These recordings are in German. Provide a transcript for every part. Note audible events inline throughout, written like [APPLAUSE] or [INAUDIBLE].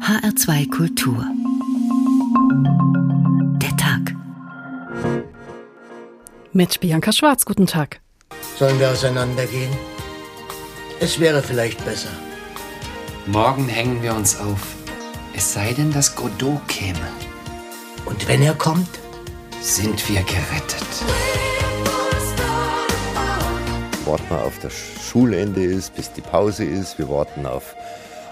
HR2 Kultur. Der Tag. Mit Bianca Schwarz, guten Tag. Sollen wir auseinandergehen? Es wäre vielleicht besser. Morgen hängen wir uns auf. Es sei denn, dass Godot käme. Und wenn er kommt? Sind wir gerettet. Warten wir auf das Schulende ist, bis die Pause ist. Wir warten auf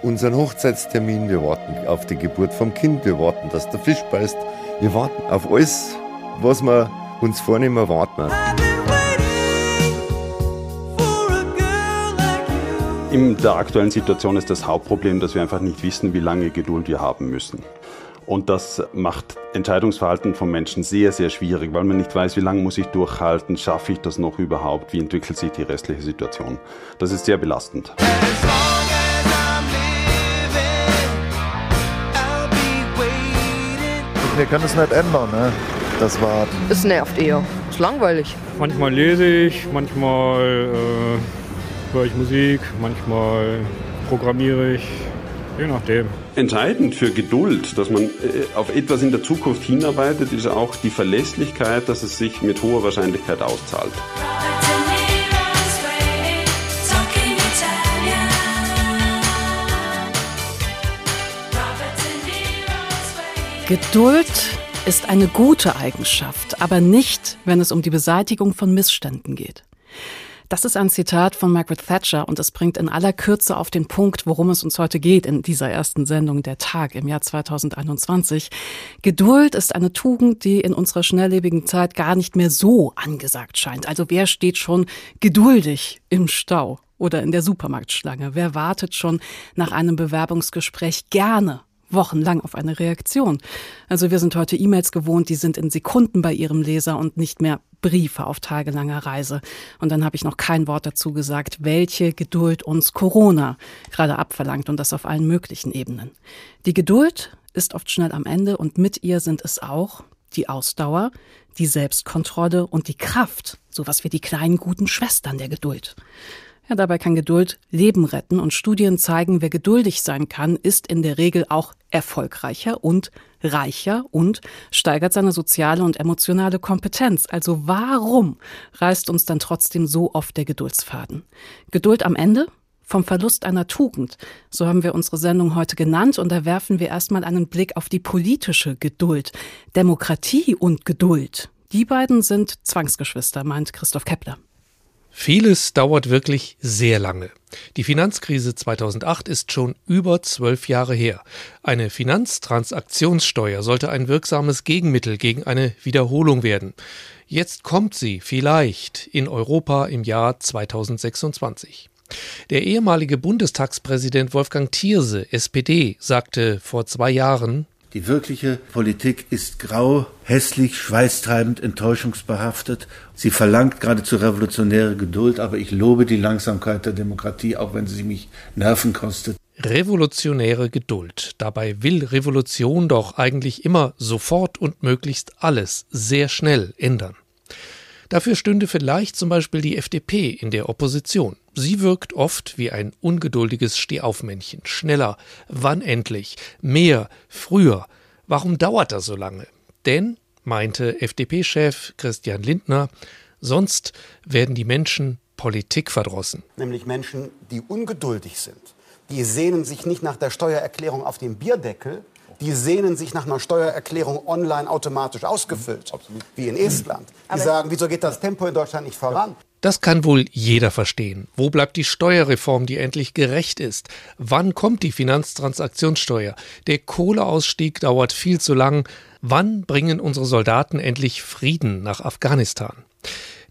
unseren Hochzeitstermin, wir warten auf die Geburt vom Kind, wir warten, dass der Fisch beißt. Wir warten auf alles, was wir uns vornehmen, warten wir. In der aktuellen Situation ist das Hauptproblem, dass wir einfach nicht wissen, wie lange Geduld wir haben müssen. Und das macht Entscheidungsverhalten von Menschen sehr, sehr schwierig, weil man nicht weiß, wie lange muss ich durchhalten, schaffe ich das noch überhaupt, wie entwickelt sich die restliche Situation. Das ist sehr belastend. Wir können es nicht ändern, ne? das Warten. Es nervt eher. Es ist langweilig. Manchmal lese ich, manchmal äh, höre ich Musik, manchmal programmiere ich, je nachdem. Entscheidend für Geduld, dass man äh, auf etwas in der Zukunft hinarbeitet, ist auch die Verlässlichkeit, dass es sich mit hoher Wahrscheinlichkeit auszahlt. Geduld ist eine gute Eigenschaft, aber nicht, wenn es um die Beseitigung von Missständen geht. Das ist ein Zitat von Margaret Thatcher und es bringt in aller Kürze auf den Punkt, worum es uns heute geht in dieser ersten Sendung der Tag im Jahr 2021. Geduld ist eine Tugend, die in unserer schnelllebigen Zeit gar nicht mehr so angesagt scheint. Also wer steht schon geduldig im Stau oder in der Supermarktschlange? Wer wartet schon nach einem Bewerbungsgespräch gerne wochenlang auf eine Reaktion. Also wir sind heute E-Mails gewohnt, die sind in Sekunden bei ihrem Leser und nicht mehr Briefe auf tagelanger Reise. Und dann habe ich noch kein Wort dazu gesagt, welche Geduld uns Corona gerade abverlangt und das auf allen möglichen Ebenen. Die Geduld ist oft schnell am Ende und mit ihr sind es auch die Ausdauer, die Selbstkontrolle und die Kraft, sowas wie die kleinen guten Schwestern der Geduld. Ja, dabei kann Geduld Leben retten und Studien zeigen, wer geduldig sein kann, ist in der Regel auch erfolgreicher und reicher und steigert seine soziale und emotionale Kompetenz. Also warum reißt uns dann trotzdem so oft der Geduldsfaden? Geduld am Ende? Vom Verlust einer Tugend. So haben wir unsere Sendung heute genannt und da werfen wir erstmal einen Blick auf die politische Geduld. Demokratie und Geduld. Die beiden sind Zwangsgeschwister, meint Christoph Kepler. Vieles dauert wirklich sehr lange. Die Finanzkrise 2008 ist schon über zwölf Jahre her. Eine Finanztransaktionssteuer sollte ein wirksames Gegenmittel gegen eine Wiederholung werden. Jetzt kommt sie vielleicht in Europa im Jahr 2026. Der ehemalige Bundestagspräsident Wolfgang Thierse, SPD, sagte vor zwei Jahren, die wirkliche Politik ist grau, hässlich, schweißtreibend, enttäuschungsbehaftet. Sie verlangt geradezu revolutionäre Geduld, aber ich lobe die Langsamkeit der Demokratie, auch wenn sie mich Nerven kostet. Revolutionäre Geduld. Dabei will Revolution doch eigentlich immer sofort und möglichst alles sehr schnell ändern. Dafür stünde vielleicht zum Beispiel die FDP in der Opposition. Sie wirkt oft wie ein ungeduldiges Stehaufmännchen. Schneller, wann endlich, mehr, früher. Warum dauert das so lange? Denn, meinte FDP-Chef Christian Lindner, sonst werden die Menschen Politik verdrossen. Nämlich Menschen, die ungeduldig sind. Die sehnen sich nicht nach der Steuererklärung auf dem Bierdeckel, die sehnen sich nach einer Steuererklärung online automatisch ausgefüllt, Absolut. wie in Estland. Die Aber sagen, wieso geht das Tempo in Deutschland nicht voran? Das kann wohl jeder verstehen. Wo bleibt die Steuerreform, die endlich gerecht ist? Wann kommt die Finanztransaktionssteuer? Der Kohleausstieg dauert viel zu lang. Wann bringen unsere Soldaten endlich Frieden nach Afghanistan?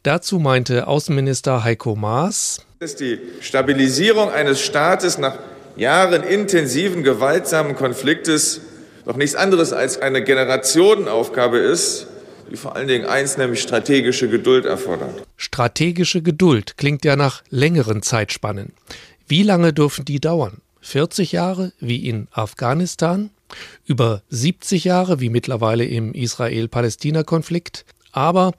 Dazu meinte Außenminister Heiko Maas, ist die Stabilisierung eines Staates nach Jahren intensiven gewaltsamen Konfliktes doch nichts anderes als eine Generationenaufgabe ist, die vor allen Dingen eins, nämlich strategische Geduld erfordert. Strategische Geduld klingt ja nach längeren Zeitspannen. Wie lange dürfen die dauern? 40 Jahre wie in Afghanistan? Über 70 Jahre wie mittlerweile im Israel-Palästina-Konflikt? Aber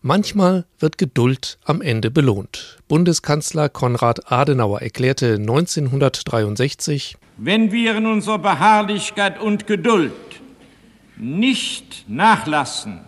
Manchmal wird Geduld am Ende belohnt. Bundeskanzler Konrad Adenauer erklärte 1963, Wenn wir in unserer Beharrlichkeit und Geduld nicht nachlassen,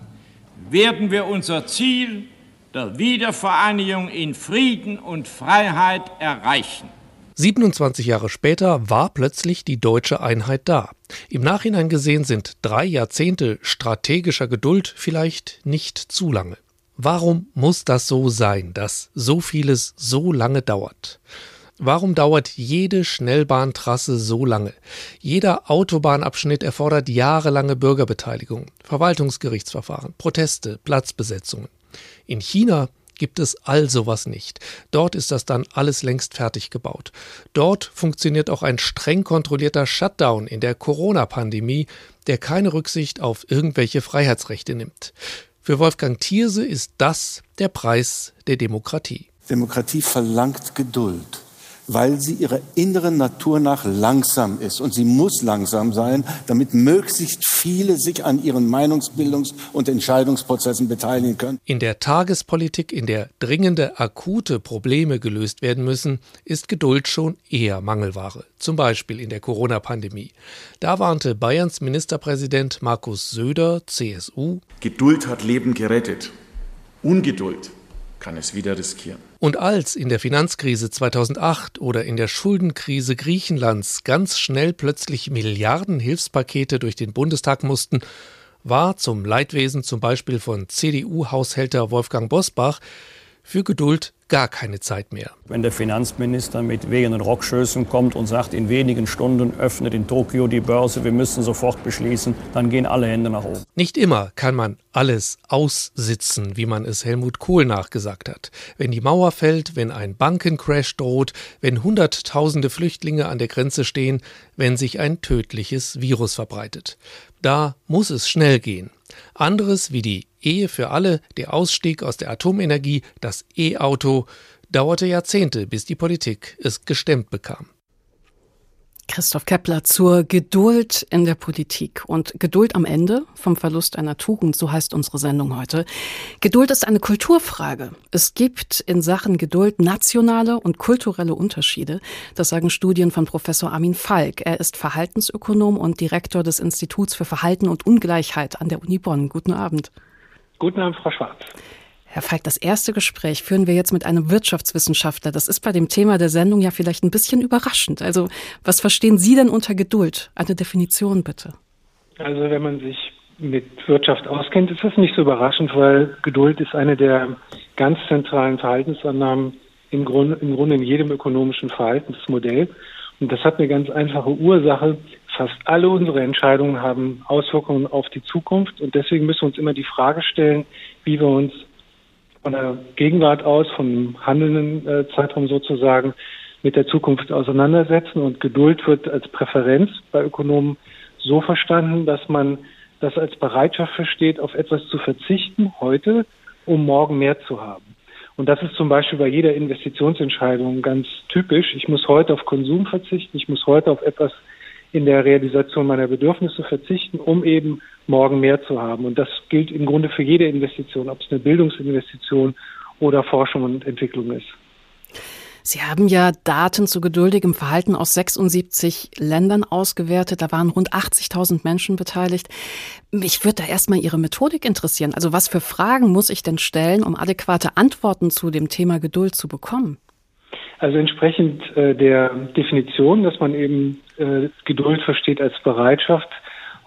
werden wir unser Ziel der Wiedervereinigung in Frieden und Freiheit erreichen. 27 Jahre später war plötzlich die deutsche Einheit da. Im Nachhinein gesehen sind drei Jahrzehnte strategischer Geduld vielleicht nicht zu lange. Warum muss das so sein, dass so vieles so lange dauert? Warum dauert jede Schnellbahntrasse so lange? Jeder Autobahnabschnitt erfordert jahrelange Bürgerbeteiligung, Verwaltungsgerichtsverfahren, Proteste, Platzbesetzungen. In China gibt es all sowas nicht. Dort ist das dann alles längst fertig gebaut. Dort funktioniert auch ein streng kontrollierter Shutdown in der Corona-Pandemie, der keine Rücksicht auf irgendwelche Freiheitsrechte nimmt. Für Wolfgang Thierse ist das der Preis der Demokratie. Demokratie verlangt Geduld weil sie ihrer inneren Natur nach langsam ist. Und sie muss langsam sein, damit möglichst viele sich an ihren Meinungsbildungs- und Entscheidungsprozessen beteiligen können. In der Tagespolitik, in der dringende, akute Probleme gelöst werden müssen, ist Geduld schon eher Mangelware. Zum Beispiel in der Corona-Pandemie. Da warnte Bayerns Ministerpräsident Markus Söder, CSU, Geduld hat Leben gerettet. Ungeduld kann es wieder riskieren. Und als in der Finanzkrise 2008 oder in der Schuldenkrise Griechenlands ganz schnell plötzlich Milliarden Hilfspakete durch den Bundestag mussten, war zum Leidwesen zum Beispiel von CDU-Haushälter Wolfgang Bosbach für Geduld gar keine Zeit mehr. Wenn der Finanzminister mit wehenden Rockschößen kommt und sagt, in wenigen Stunden öffnet in Tokio die Börse, wir müssen sofort beschließen, dann gehen alle Hände nach oben. Nicht immer kann man alles aussitzen, wie man es Helmut Kohl nachgesagt hat. Wenn die Mauer fällt, wenn ein Bankencrash droht, wenn Hunderttausende Flüchtlinge an der Grenze stehen, wenn sich ein tödliches Virus verbreitet. Da muss es schnell gehen. Anderes wie die Ehe für alle, der Ausstieg aus der Atomenergie, das E-Auto, dauerte Jahrzehnte, bis die Politik es gestemmt bekam. Christoph Kepler zur Geduld in der Politik und Geduld am Ende vom Verlust einer Tugend, so heißt unsere Sendung heute. Geduld ist eine Kulturfrage. Es gibt in Sachen Geduld nationale und kulturelle Unterschiede. Das sagen Studien von Professor Armin Falk. Er ist Verhaltensökonom und Direktor des Instituts für Verhalten und Ungleichheit an der Uni Bonn. Guten Abend. Guten Abend, Frau Schwarz. Herr Falk, das erste Gespräch führen wir jetzt mit einem Wirtschaftswissenschaftler. Das ist bei dem Thema der Sendung ja vielleicht ein bisschen überraschend. Also, was verstehen Sie denn unter Geduld? Eine Definition bitte. Also, wenn man sich mit Wirtschaft auskennt, ist das nicht so überraschend, weil Geduld ist eine der ganz zentralen Verhaltensannahmen im Grunde, im Grunde in jedem ökonomischen Verhaltensmodell. Und das hat eine ganz einfache Ursache. Fast alle unsere Entscheidungen haben Auswirkungen auf die Zukunft. Und deswegen müssen wir uns immer die Frage stellen, wie wir uns von der Gegenwart aus, vom handelnden äh, Zeitraum sozusagen, mit der Zukunft auseinandersetzen. Und Geduld wird als Präferenz bei Ökonomen so verstanden, dass man das als Bereitschaft versteht, auf etwas zu verzichten heute, um morgen mehr zu haben. Und das ist zum Beispiel bei jeder Investitionsentscheidung ganz typisch. Ich muss heute auf Konsum verzichten, ich muss heute auf etwas in der Realisation meiner Bedürfnisse verzichten, um eben morgen mehr zu haben. Und das gilt im Grunde für jede Investition, ob es eine Bildungsinvestition oder Forschung und Entwicklung ist. Sie haben ja Daten zu geduldigem Verhalten aus 76 Ländern ausgewertet. Da waren rund 80.000 Menschen beteiligt. Mich würde da erstmal Ihre Methodik interessieren. Also was für Fragen muss ich denn stellen, um adäquate Antworten zu dem Thema Geduld zu bekommen? Also entsprechend äh, der Definition, dass man eben äh, Geduld versteht als Bereitschaft,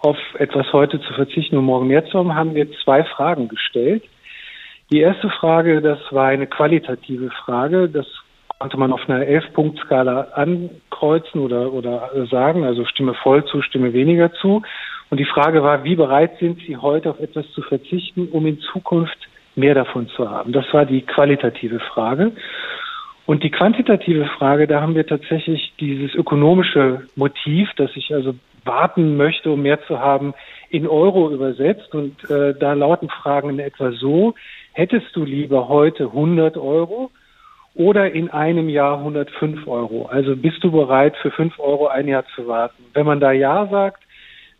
auf etwas heute zu verzichten und morgen mehr zu haben, haben wir zwei Fragen gestellt. Die erste Frage, das war eine qualitative Frage. Das konnte man auf einer Elf-Punkt-Skala ankreuzen oder, oder sagen, also Stimme voll zu, Stimme weniger zu. Und die Frage war, wie bereit sind Sie heute auf etwas zu verzichten, um in Zukunft mehr davon zu haben? Das war die qualitative Frage. Und die quantitative Frage, da haben wir tatsächlich dieses ökonomische Motiv, dass ich also warten möchte, um mehr zu haben, in Euro übersetzt. Und äh, da lauten Fragen in etwa so, hättest du lieber heute 100 Euro oder in einem Jahr 105 Euro? Also bist du bereit, für 5 Euro ein Jahr zu warten? Wenn man da Ja sagt,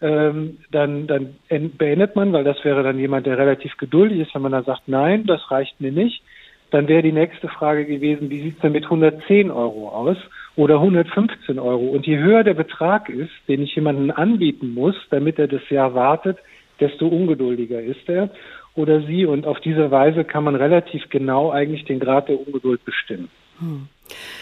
ähm, dann, dann beendet man, weil das wäre dann jemand, der relativ geduldig ist. Wenn man da sagt, nein, das reicht mir nicht, dann wäre die nächste Frage gewesen, wie sieht es denn mit 110 Euro aus? oder 115 Euro. Und je höher der Betrag ist, den ich jemandem anbieten muss, damit er das Jahr wartet, desto ungeduldiger ist er oder sie. Und auf diese Weise kann man relativ genau eigentlich den Grad der Ungeduld bestimmen. Hm.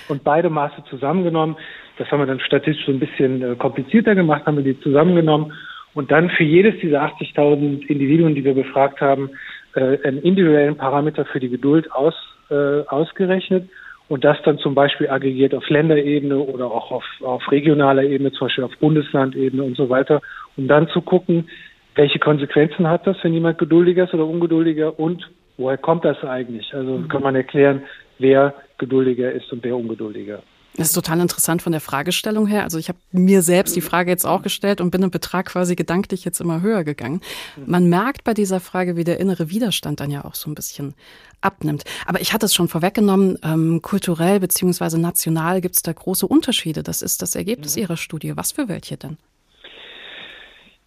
Und beide Maße zusammengenommen, das haben wir dann statistisch so ein bisschen äh, komplizierter gemacht, haben wir die zusammengenommen und dann für jedes dieser 80.000 Individuen, die wir befragt haben, äh, einen individuellen Parameter für die Geduld aus, äh, ausgerechnet und das dann zum Beispiel aggregiert auf Länderebene oder auch auf, auf regionaler Ebene, zum Beispiel auf Bundeslandebene und so weiter, um dann zu gucken, welche Konsequenzen hat das, wenn jemand geduldiger ist oder ungeduldiger und woher kommt das eigentlich? Also mhm. kann man erklären, wer geduldiger ist und wer ungeduldiger. Das ist total interessant von der Fragestellung her. Also ich habe mir selbst die Frage jetzt auch gestellt und bin im Betrag quasi gedanklich jetzt immer höher gegangen. Man merkt bei dieser Frage, wie der innere Widerstand dann ja auch so ein bisschen abnimmt. Aber ich hatte es schon vorweggenommen, ähm, kulturell beziehungsweise national gibt es da große Unterschiede. Das ist das Ergebnis mhm. Ihrer Studie. Was für welche denn?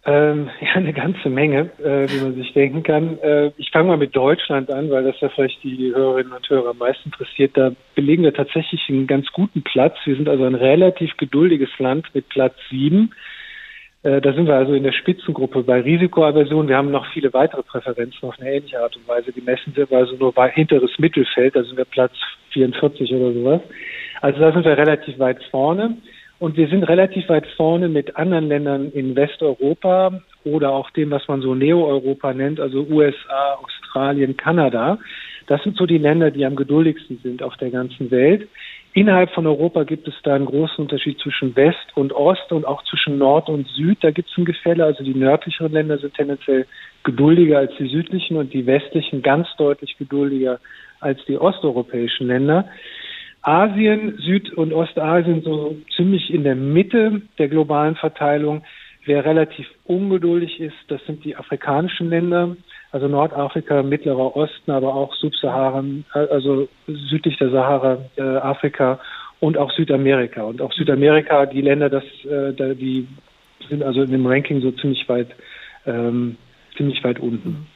Ähm, [LAUGHS] ja, eine ganze Menge, äh, wie man sich denken kann. Äh, ich fange mal mit Deutschland an, weil das ja vielleicht die Hörerinnen und Hörer am meisten interessiert. Da belegen wir tatsächlich einen ganz guten Platz. Wir sind also ein relativ geduldiges Land mit Platz sieben. Äh, da sind wir also in der Spitzengruppe bei Risikoaversion. Wir haben noch viele weitere Präferenzen auf eine ähnliche Art und Weise gemessen. Wir also nur bei hinteres Mittelfeld, da sind wir Platz 44 oder sowas. Also da sind wir relativ weit vorne. Und wir sind relativ weit vorne mit anderen Ländern in Westeuropa oder auch dem, was man so Neo-Europa nennt, also USA, Australien, Kanada. Das sind so die Länder, die am geduldigsten sind auf der ganzen Welt. Innerhalb von Europa gibt es da einen großen Unterschied zwischen West und Ost und auch zwischen Nord und Süd. Da gibt es ein Gefälle. Also die nördlicheren Länder sind tendenziell geduldiger als die südlichen und die westlichen ganz deutlich geduldiger als die osteuropäischen Länder. Asien, Süd- und Ostasien so ziemlich in der Mitte der globalen Verteilung. Wer relativ ungeduldig ist, das sind die afrikanischen Länder, also Nordafrika, Mittlerer Osten, aber auch Subsaharan, also südlich der Sahara, äh, Afrika und auch Südamerika. Und auch Südamerika, die Länder, das, äh, die sind also in dem Ranking so ziemlich weit, ähm, ziemlich weit unten.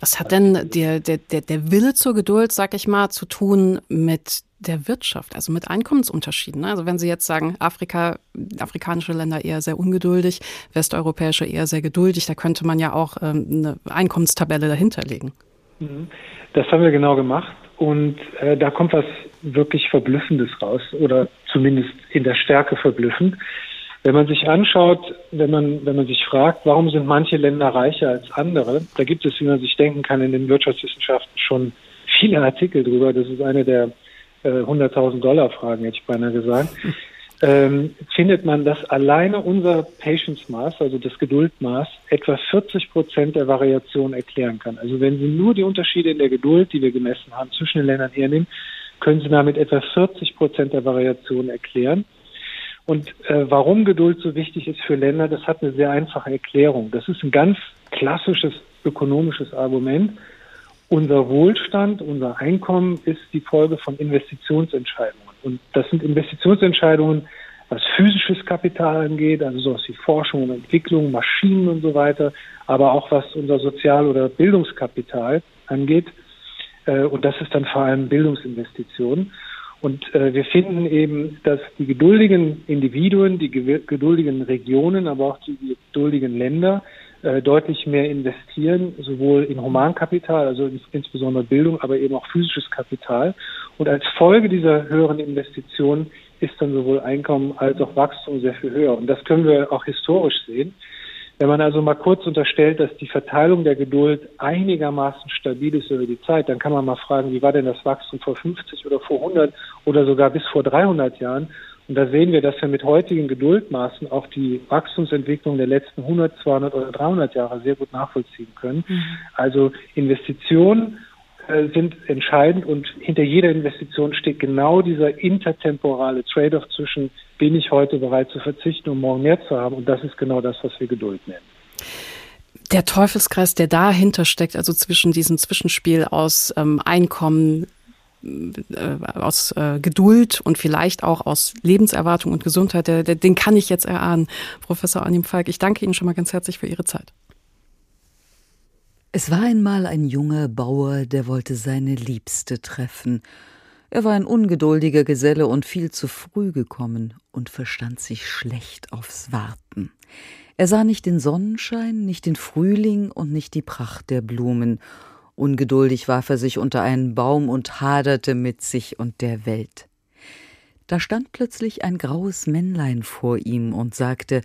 Was hat denn der, der, der, Wille zur Geduld, sag ich mal, zu tun mit der Wirtschaft, also mit Einkommensunterschieden? Ne? Also wenn Sie jetzt sagen, Afrika, afrikanische Länder eher sehr ungeduldig, westeuropäische eher sehr geduldig, da könnte man ja auch ähm, eine Einkommenstabelle dahinterlegen. Mhm. Das haben wir genau gemacht und äh, da kommt was wirklich Verblüffendes raus oder zumindest in der Stärke verblüffend. Wenn man sich anschaut, wenn man, wenn man sich fragt, warum sind manche Länder reicher als andere, da gibt es, wie man sich denken kann, in den Wirtschaftswissenschaften schon viele Artikel drüber. Das ist eine der äh, 100.000 Dollar Fragen, hätte ich beinahe gesagt. Ähm, findet man, dass alleine unser Patience Maß, also das Geduldmaß, etwa 40 Prozent der Variation erklären kann. Also wenn Sie nur die Unterschiede in der Geduld, die wir gemessen haben, zwischen den Ländern hernehmen, können Sie damit etwa 40 Prozent der Variation erklären. Und äh, warum Geduld so wichtig ist für Länder, das hat eine sehr einfache Erklärung. Das ist ein ganz klassisches ökonomisches Argument. Unser Wohlstand, unser Einkommen ist die Folge von Investitionsentscheidungen. Und das sind Investitionsentscheidungen, was physisches Kapital angeht, also sowas wie Forschung und Entwicklung, Maschinen und so weiter, aber auch was unser Sozial- oder Bildungskapital angeht. Äh, und das ist dann vor allem Bildungsinvestitionen. Und äh, wir finden eben, dass die geduldigen Individuen, die geduldigen Regionen, aber auch die geduldigen Länder äh, deutlich mehr investieren, sowohl in Humankapital, also in, insbesondere Bildung, aber eben auch physisches Kapital. Und als Folge dieser höheren Investitionen ist dann sowohl Einkommen als auch Wachstum sehr viel höher. Und das können wir auch historisch sehen. Wenn man also mal kurz unterstellt, dass die Verteilung der Geduld einigermaßen stabil ist über die Zeit, dann kann man mal fragen, wie war denn das Wachstum vor 50 oder vor 100 oder sogar bis vor 300 Jahren? Und da sehen wir, dass wir mit heutigen Geduldmaßen auch die Wachstumsentwicklung der letzten 100, 200 oder 300 Jahre sehr gut nachvollziehen können. Mhm. Also Investitionen sind entscheidend und hinter jeder Investition steht genau dieser intertemporale Trade-off zwischen, bin ich heute bereit zu verzichten, um morgen mehr zu haben. Und das ist genau das, was wir Geduld nennen. Der Teufelskreis, der dahinter steckt, also zwischen diesem Zwischenspiel aus ähm, Einkommen, äh, aus äh, Geduld und vielleicht auch aus Lebenserwartung und Gesundheit, der, der, den kann ich jetzt erahnen. Professor Anim Falk, ich danke Ihnen schon mal ganz herzlich für Ihre Zeit. Es war einmal ein junger Bauer, der wollte seine Liebste treffen. Er war ein ungeduldiger Geselle und viel zu früh gekommen und verstand sich schlecht aufs Warten. Er sah nicht den Sonnenschein, nicht den Frühling und nicht die Pracht der Blumen. Ungeduldig warf er sich unter einen Baum und haderte mit sich und der Welt. Da stand plötzlich ein graues Männlein vor ihm und sagte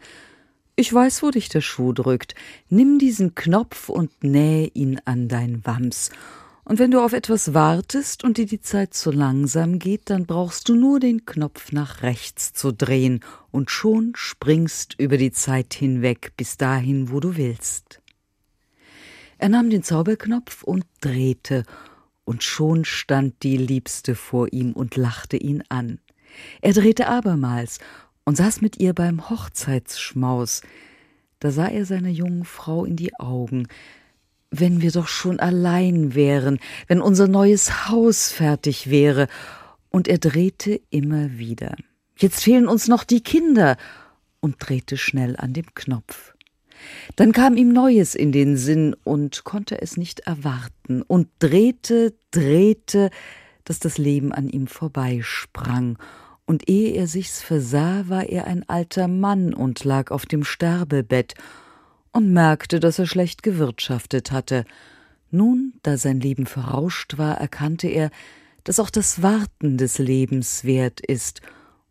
Ich weiß, wo dich der Schuh drückt. Nimm diesen Knopf und nähe ihn an dein Wams. Und wenn du auf etwas wartest und dir die Zeit zu langsam geht, dann brauchst du nur den Knopf nach rechts zu drehen, und schon springst über die Zeit hinweg bis dahin, wo du willst. Er nahm den Zauberknopf und drehte, und schon stand die Liebste vor ihm und lachte ihn an. Er drehte abermals und saß mit ihr beim Hochzeitsschmaus. Da sah er seiner jungen Frau in die Augen. Wenn wir doch schon allein wären, wenn unser neues Haus fertig wäre. Und er drehte immer wieder. Jetzt fehlen uns noch die Kinder. Und drehte schnell an dem Knopf. Dann kam ihm Neues in den Sinn und konnte es nicht erwarten und drehte, drehte, dass das Leben an ihm vorbeisprang und ehe er sich's versah, war er ein alter Mann und lag auf dem Sterbebett und merkte, dass er schlecht gewirtschaftet hatte. Nun, da sein Leben verrauscht war, erkannte er, dass auch das Warten des Lebens wert ist,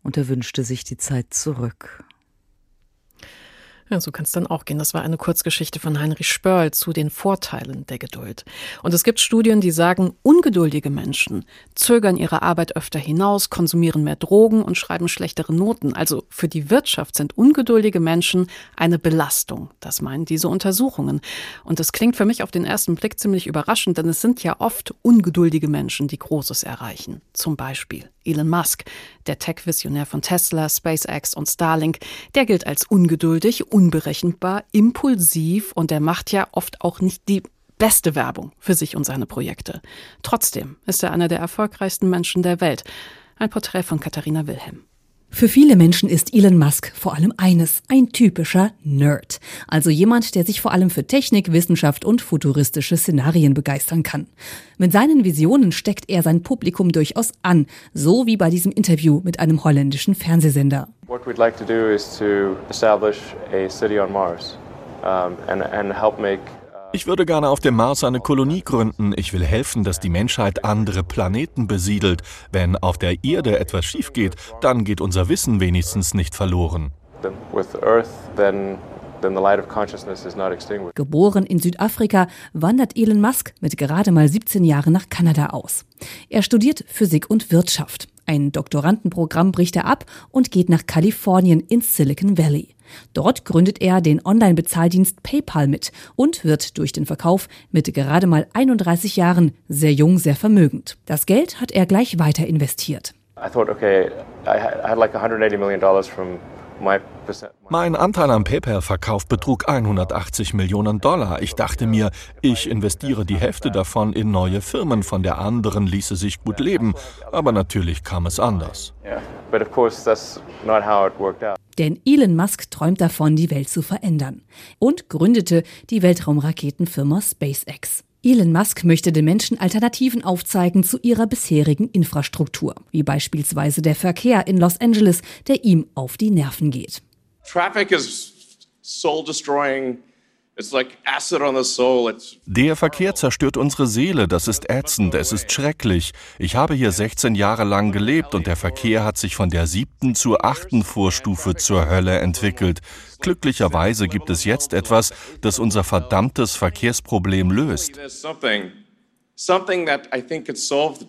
und er wünschte sich die Zeit zurück. Ja, so kann es dann auch gehen. Das war eine Kurzgeschichte von Heinrich Spörl zu den Vorteilen der Geduld. Und es gibt Studien, die sagen, ungeduldige Menschen zögern ihre Arbeit öfter hinaus, konsumieren mehr Drogen und schreiben schlechtere Noten. Also für die Wirtschaft sind ungeduldige Menschen eine Belastung. Das meinen diese Untersuchungen. Und das klingt für mich auf den ersten Blick ziemlich überraschend, denn es sind ja oft ungeduldige Menschen, die Großes erreichen. Zum Beispiel Elon Musk, der Tech-Visionär von Tesla, SpaceX und Starlink, der gilt als ungeduldig, unberechenbar, impulsiv und der macht ja oft auch nicht die beste Werbung für sich und seine Projekte. Trotzdem ist er einer der erfolgreichsten Menschen der Welt. Ein Porträt von Katharina Wilhelm. Für viele Menschen ist Elon Musk vor allem eines, ein typischer Nerd. Also jemand, der sich vor allem für Technik, Wissenschaft und futuristische Szenarien begeistern kann. Mit seinen Visionen steckt er sein Publikum durchaus an, so wie bei diesem Interview mit einem holländischen Fernsehsender. What we'd like to do is to establish a city on Mars um, and, and help make ich würde gerne auf dem Mars eine Kolonie gründen. Ich will helfen, dass die Menschheit andere Planeten besiedelt. Wenn auf der Erde etwas schief geht, dann geht unser Wissen wenigstens nicht verloren. Geboren in Südafrika, wandert Elon Musk mit gerade mal 17 Jahren nach Kanada aus. Er studiert Physik und Wirtschaft. Ein Doktorandenprogramm bricht er ab und geht nach Kalifornien ins Silicon Valley. Dort gründet er den Online-Bezahldienst PayPal mit und wird durch den Verkauf mit gerade mal 31 Jahren sehr jung, sehr vermögend. Das Geld hat er gleich weiter investiert. I thought, okay, I had like 180 million dollars from mein Anteil am PayPal-Verkauf betrug 180 Millionen Dollar. Ich dachte mir, ich investiere die Hälfte davon in neue Firmen, von der anderen ließe sich gut leben. Aber natürlich kam es anders. Denn Elon Musk träumt davon, die Welt zu verändern und gründete die Weltraumraketenfirma SpaceX. Elon Musk möchte den Menschen Alternativen aufzeigen zu ihrer bisherigen Infrastruktur, wie beispielsweise der Verkehr in Los Angeles, der ihm auf die Nerven geht. Traffic is soul destroying der Verkehr zerstört unsere Seele, das ist ätzend, es ist schrecklich. Ich habe hier 16 Jahre lang gelebt und der Verkehr hat sich von der siebten zur achten Vorstufe zur Hölle entwickelt. Glücklicherweise gibt es jetzt etwas, das unser verdammtes Verkehrsproblem löst. Something that I think could solve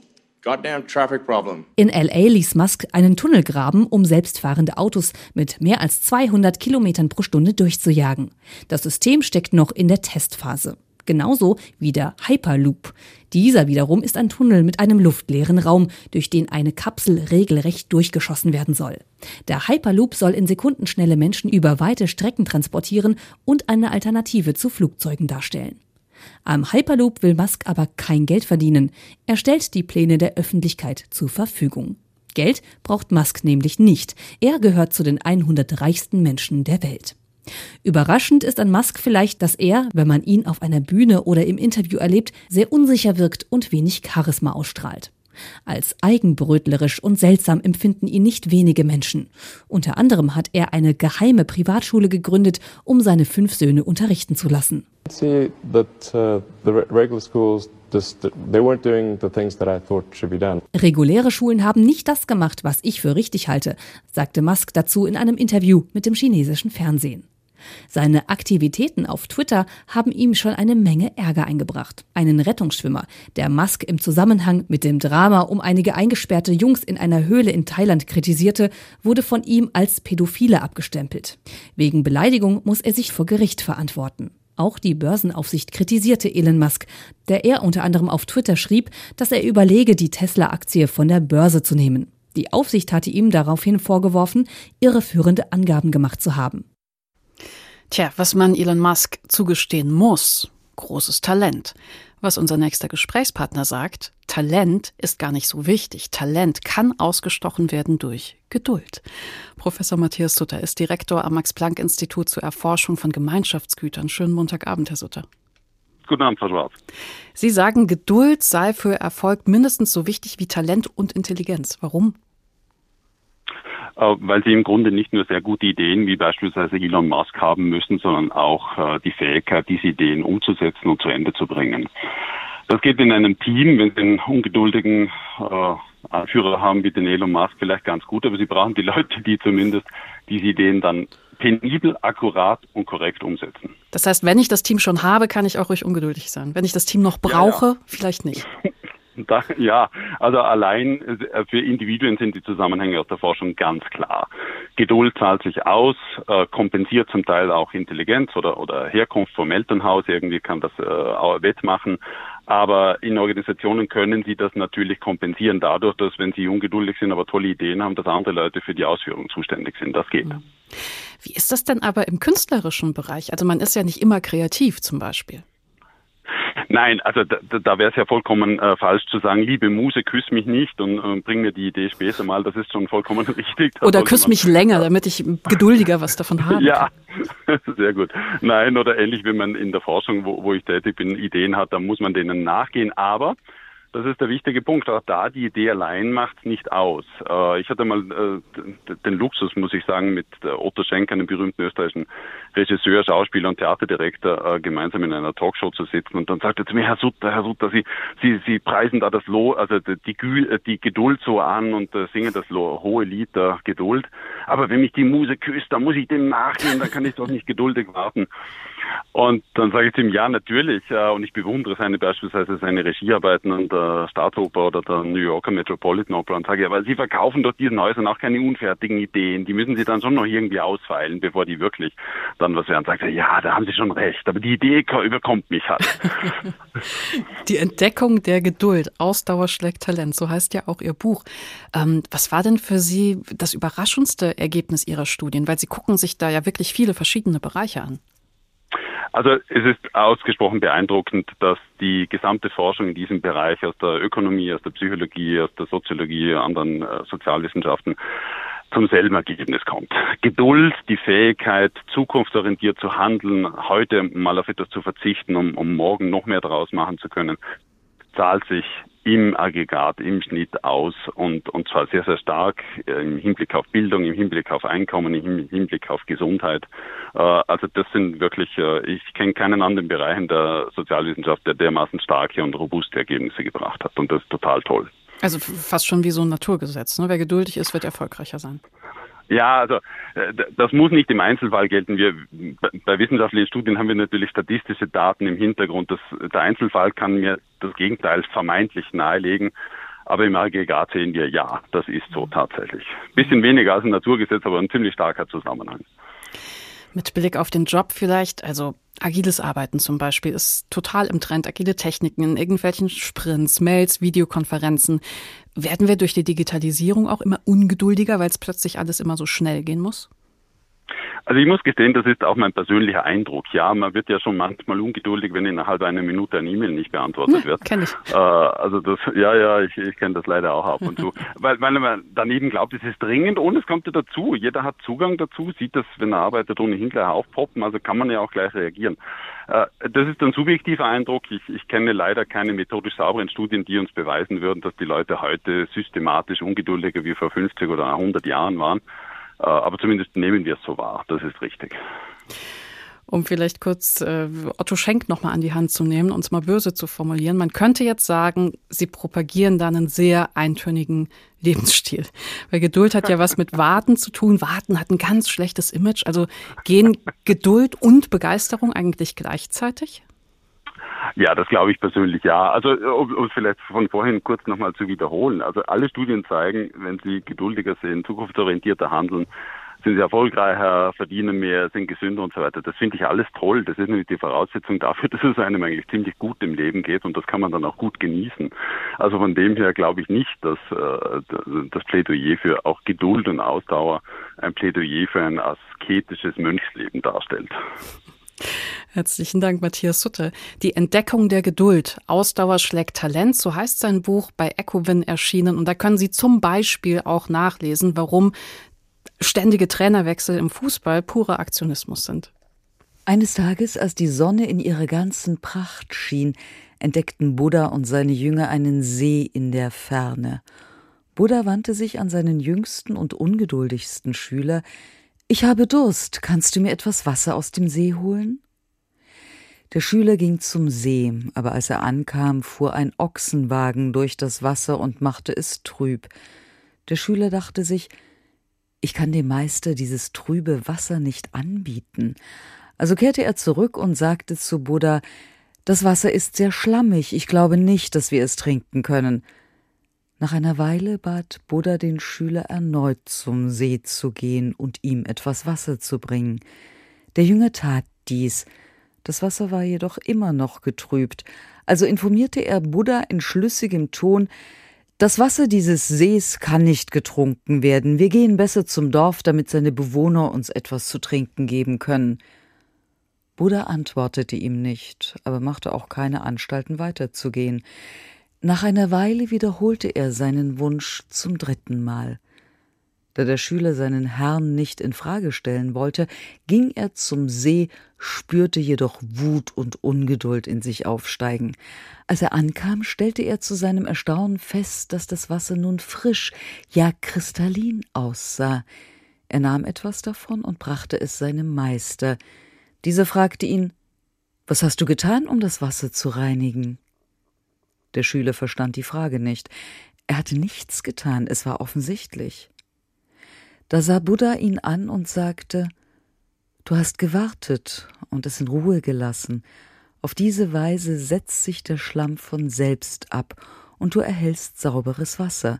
in LA ließ Musk einen Tunnel graben, um selbstfahrende Autos mit mehr als 200 Kilometern pro Stunde durchzujagen. Das System steckt noch in der Testphase. Genauso wie der Hyperloop. Dieser wiederum ist ein Tunnel mit einem luftleeren Raum, durch den eine Kapsel regelrecht durchgeschossen werden soll. Der Hyperloop soll in Sekundenschnelle Menschen über weite Strecken transportieren und eine Alternative zu Flugzeugen darstellen. Am Hyperloop will Musk aber kein Geld verdienen. Er stellt die Pläne der Öffentlichkeit zur Verfügung. Geld braucht Musk nämlich nicht. Er gehört zu den 100 reichsten Menschen der Welt. Überraschend ist an Musk vielleicht, dass er, wenn man ihn auf einer Bühne oder im Interview erlebt, sehr unsicher wirkt und wenig Charisma ausstrahlt. Als eigenbrötlerisch und seltsam empfinden ihn nicht wenige Menschen. Unter anderem hat er eine geheime Privatschule gegründet, um seine fünf Söhne unterrichten zu lassen. Reguläre Schulen haben nicht das gemacht, was ich für richtig halte, sagte Musk dazu in einem Interview mit dem chinesischen Fernsehen. Seine Aktivitäten auf Twitter haben ihm schon eine Menge Ärger eingebracht. Einen Rettungsschwimmer, der Musk im Zusammenhang mit dem Drama um einige eingesperrte Jungs in einer Höhle in Thailand kritisierte, wurde von ihm als Pädophile abgestempelt. Wegen Beleidigung muss er sich vor Gericht verantworten. Auch die Börsenaufsicht kritisierte Elon Musk, der er unter anderem auf Twitter schrieb, dass er überlege, die Tesla-Aktie von der Börse zu nehmen. Die Aufsicht hatte ihm daraufhin vorgeworfen, irreführende Angaben gemacht zu haben. Tja, was man Elon Musk zugestehen muss, großes Talent. Was unser nächster Gesprächspartner sagt, Talent ist gar nicht so wichtig. Talent kann ausgestochen werden durch Geduld. Professor Matthias Sutter ist Direktor am Max-Planck-Institut zur Erforschung von Gemeinschaftsgütern. Schönen Montagabend, Herr Sutter. Guten Abend, Frau Schwarz. Sie sagen, Geduld sei für Erfolg mindestens so wichtig wie Talent und Intelligenz. Warum? Äh, weil sie im Grunde nicht nur sehr gute Ideen wie beispielsweise Elon Musk haben müssen, sondern auch äh, die Fähigkeit, diese Ideen umzusetzen und zu Ende zu bringen. Das geht in einem Team, wenn Sie einen ungeduldigen äh, Anführer haben wie den Elon Musk vielleicht ganz gut, aber Sie brauchen die Leute, die zumindest diese Ideen dann penibel, akkurat und korrekt umsetzen. Das heißt, wenn ich das Team schon habe, kann ich auch ruhig ungeduldig sein. Wenn ich das Team noch brauche, ja, ja. vielleicht nicht. [LAUGHS] Da, ja, also allein äh, für Individuen sind die Zusammenhänge aus der Forschung ganz klar. Geduld zahlt sich aus, äh, kompensiert zum Teil auch Intelligenz oder, oder Herkunft vom Elternhaus, irgendwie kann das äh, wettmachen. Aber in Organisationen können sie das natürlich kompensieren dadurch, dass wenn sie ungeduldig sind, aber tolle Ideen haben, dass andere Leute für die Ausführung zuständig sind. Das geht. Wie ist das denn aber im künstlerischen Bereich? Also man ist ja nicht immer kreativ zum Beispiel. Nein, also da, da wäre es ja vollkommen äh, falsch zu sagen, liebe Muse, küss mich nicht und äh, bring mir die Idee später mal. Das ist schon vollkommen [LAUGHS] richtig. Das oder küss mich länger, damit ich geduldiger was davon [LAUGHS] habe. Ja, [LAUGHS] sehr gut. Nein, oder ähnlich, wenn man in der Forschung, wo, wo ich tätig bin, Ideen hat, dann muss man denen nachgehen. Aber das ist der wichtige Punkt. Auch da, die Idee allein macht nicht aus. Äh, ich hatte mal äh, den Luxus, muss ich sagen, mit äh, Otto Schenk, einem berühmten österreichischen Regisseur, Schauspieler und Theaterdirektor, gemeinsam in einer Talkshow zu sitzen. Und dann sagte er zu mir, Herr Sutter, Herr Sutter, Sie, Sie, Sie preisen da das Lo, also die, die Geduld so an und singen das hohe Lied der Geduld. Aber wenn mich die Muse küsst, dann muss ich dem nachgehen, dann kann ich doch nicht geduldig warten. Und dann sage ich zu ihm, ja, natürlich. Und ich bewundere seine beispielsweise seine Regiearbeiten an der Staatsoper oder der New Yorker Metropolitan Opera und sage, ja, weil Sie verkaufen doch diesen Häusern auch keine unfertigen Ideen. Die müssen Sie dann schon noch irgendwie ausfeilen, bevor die wirklich dann was werden. Sagt er, ja, da haben Sie schon recht. Aber die Idee überkommt mich halt. [LAUGHS] die Entdeckung der Geduld. Ausdauer schlägt Talent. So heißt ja auch Ihr Buch. Ähm, was war denn für Sie das überraschendste Ergebnis Ihrer Studien? Weil Sie gucken sich da ja wirklich viele verschiedene Bereiche an. Also es ist ausgesprochen beeindruckend, dass die gesamte Forschung in diesem Bereich aus der Ökonomie, aus der Psychologie, aus der Soziologie, anderen äh, Sozialwissenschaften zum selben Ergebnis kommt. Geduld, die Fähigkeit, zukunftsorientiert zu handeln, heute mal auf etwas zu verzichten, um, um morgen noch mehr daraus machen zu können, zahlt sich im Aggregat, im Schnitt aus und, und zwar sehr, sehr stark äh, im Hinblick auf Bildung, im Hinblick auf Einkommen, im Hinblick auf Gesundheit. Äh, also das sind wirklich, äh, ich kenne keinen anderen Bereich in der Sozialwissenschaft, der dermaßen starke und robuste Ergebnisse gebracht hat und das ist total toll. Also fast schon wie so ein Naturgesetz. Ne? Wer geduldig ist, wird erfolgreicher sein. Ja, also äh, das muss nicht im Einzelfall gelten. Wir bei wissenschaftlichen Studien haben wir natürlich statistische Daten im Hintergrund. Das, der Einzelfall kann mir das Gegenteil vermeintlich nahelegen. Aber im Aggregat sehen wir, ja, das ist so tatsächlich. Bisschen weniger als ein Naturgesetz, aber ein ziemlich starker Zusammenhang. Mit Blick auf den Job vielleicht, also agiles Arbeiten zum Beispiel ist total im Trend. Agile Techniken in irgendwelchen Sprints, Mails, Videokonferenzen. Werden wir durch die Digitalisierung auch immer ungeduldiger, weil es plötzlich alles immer so schnell gehen muss? Also ich muss gestehen, das ist auch mein persönlicher Eindruck. Ja, man wird ja schon manchmal ungeduldig, wenn innerhalb einer Minute ein E-Mail nicht beantwortet wird. Kenn ich. Äh, also das, ja, ja, ich, ich kenne das leider auch ab und zu. [LAUGHS] weil, weil man daneben glaubt, es ist dringend und es kommt ja dazu. Jeder hat Zugang dazu, sieht das, wenn er arbeitet, ohnehin gleich aufpoppen, also kann man ja auch gleich reagieren. Äh, das ist ein subjektiver Eindruck. Ich, ich kenne leider keine methodisch sauberen Studien, die uns beweisen würden, dass die Leute heute systematisch ungeduldiger wie vor 50 oder 100 Jahren waren. Äh, aber zumindest nehmen wir es so wahr. Das ist richtig. Um vielleicht kurz äh, Otto Schenk nochmal an die Hand zu nehmen und es mal böse zu formulieren. Man könnte jetzt sagen, Sie propagieren da einen sehr eintönigen Lebensstil. Weil Geduld hat ja was mit Warten zu tun. Warten hat ein ganz schlechtes Image. Also gehen [LAUGHS] Geduld und Begeisterung eigentlich gleichzeitig? Ja, das glaube ich persönlich ja. Also um, um es vielleicht von vorhin kurz nochmal zu wiederholen. Also alle Studien zeigen, wenn Sie geduldiger sind, zukunftsorientierter handeln, sind sie erfolgreicher, verdienen mehr, sind gesünder und so weiter. Das finde ich alles toll. Das ist nämlich die Voraussetzung dafür, [LAUGHS] dass es einem eigentlich ziemlich gut im Leben geht und das kann man dann auch gut genießen. Also von dem her glaube ich nicht, dass äh, das Plädoyer für auch Geduld und Ausdauer ein Plädoyer für ein asketisches Mönchsleben darstellt. Herzlichen Dank, Matthias Sutte. Die Entdeckung der Geduld. Ausdauer schlägt Talent, so heißt sein Buch bei Ecowin erschienen. Und da können Sie zum Beispiel auch nachlesen, warum ständige Trainerwechsel im Fußball purer Aktionismus sind. Eines Tages, als die Sonne in ihrer ganzen Pracht schien, entdeckten Buddha und seine Jünger einen See in der Ferne. Buddha wandte sich an seinen jüngsten und ungeduldigsten Schüler Ich habe Durst, kannst du mir etwas Wasser aus dem See holen? Der Schüler ging zum See, aber als er ankam, fuhr ein Ochsenwagen durch das Wasser und machte es trüb. Der Schüler dachte sich, ich kann dem Meister dieses trübe Wasser nicht anbieten. Also kehrte er zurück und sagte zu Buddha, das Wasser ist sehr schlammig, ich glaube nicht, dass wir es trinken können. Nach einer Weile bat Buddha den Schüler erneut zum See zu gehen und ihm etwas Wasser zu bringen. Der Jünger tat dies, das Wasser war jedoch immer noch getrübt, also informierte er Buddha in schlüssigem Ton, das Wasser dieses Sees kann nicht getrunken werden. Wir gehen besser zum Dorf, damit seine Bewohner uns etwas zu trinken geben können. Buddha antwortete ihm nicht, aber machte auch keine Anstalten weiterzugehen. Nach einer Weile wiederholte er seinen Wunsch zum dritten Mal. Da der Schüler seinen Herrn nicht in Frage stellen wollte, ging er zum See, spürte jedoch Wut und Ungeduld in sich aufsteigen. Als er ankam, stellte er zu seinem Erstaunen fest, dass das Wasser nun frisch, ja kristallin aussah. Er nahm etwas davon und brachte es seinem Meister. Dieser fragte ihn Was hast du getan, um das Wasser zu reinigen? Der Schüler verstand die Frage nicht. Er hatte nichts getan, es war offensichtlich. Da sah Buddha ihn an und sagte Du hast gewartet und es in Ruhe gelassen. Auf diese Weise setzt sich der Schlamm von selbst ab und du erhältst sauberes Wasser.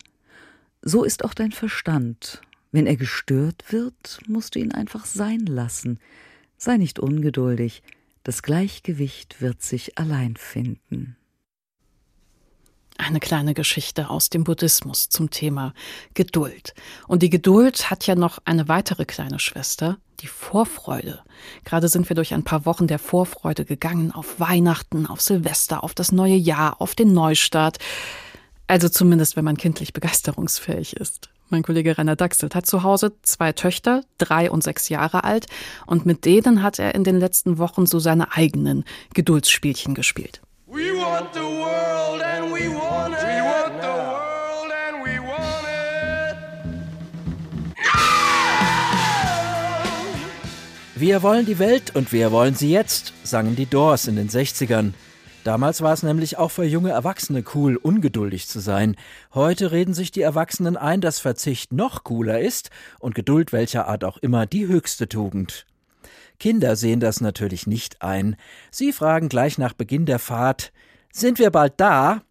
So ist auch dein Verstand. Wenn er gestört wird, musst du ihn einfach sein lassen. Sei nicht ungeduldig, das Gleichgewicht wird sich allein finden. Eine kleine Geschichte aus dem Buddhismus zum Thema Geduld. Und die Geduld hat ja noch eine weitere kleine Schwester, die Vorfreude. Gerade sind wir durch ein paar Wochen der Vorfreude gegangen auf Weihnachten, auf Silvester, auf das neue Jahr, auf den Neustart. Also zumindest, wenn man kindlich begeisterungsfähig ist. Mein Kollege Rainer Dachselt hat zu Hause zwei Töchter, drei und sechs Jahre alt, und mit denen hat er in den letzten Wochen so seine eigenen Geduldsspielchen gespielt. We want the Wir wollen die Welt und wir wollen sie jetzt, sangen die Doors in den 60ern. Damals war es nämlich auch für junge Erwachsene cool, ungeduldig zu sein. Heute reden sich die Erwachsenen ein, dass Verzicht noch cooler ist und Geduld welcher Art auch immer die höchste Tugend. Kinder sehen das natürlich nicht ein. Sie fragen gleich nach Beginn der Fahrt Sind wir bald da?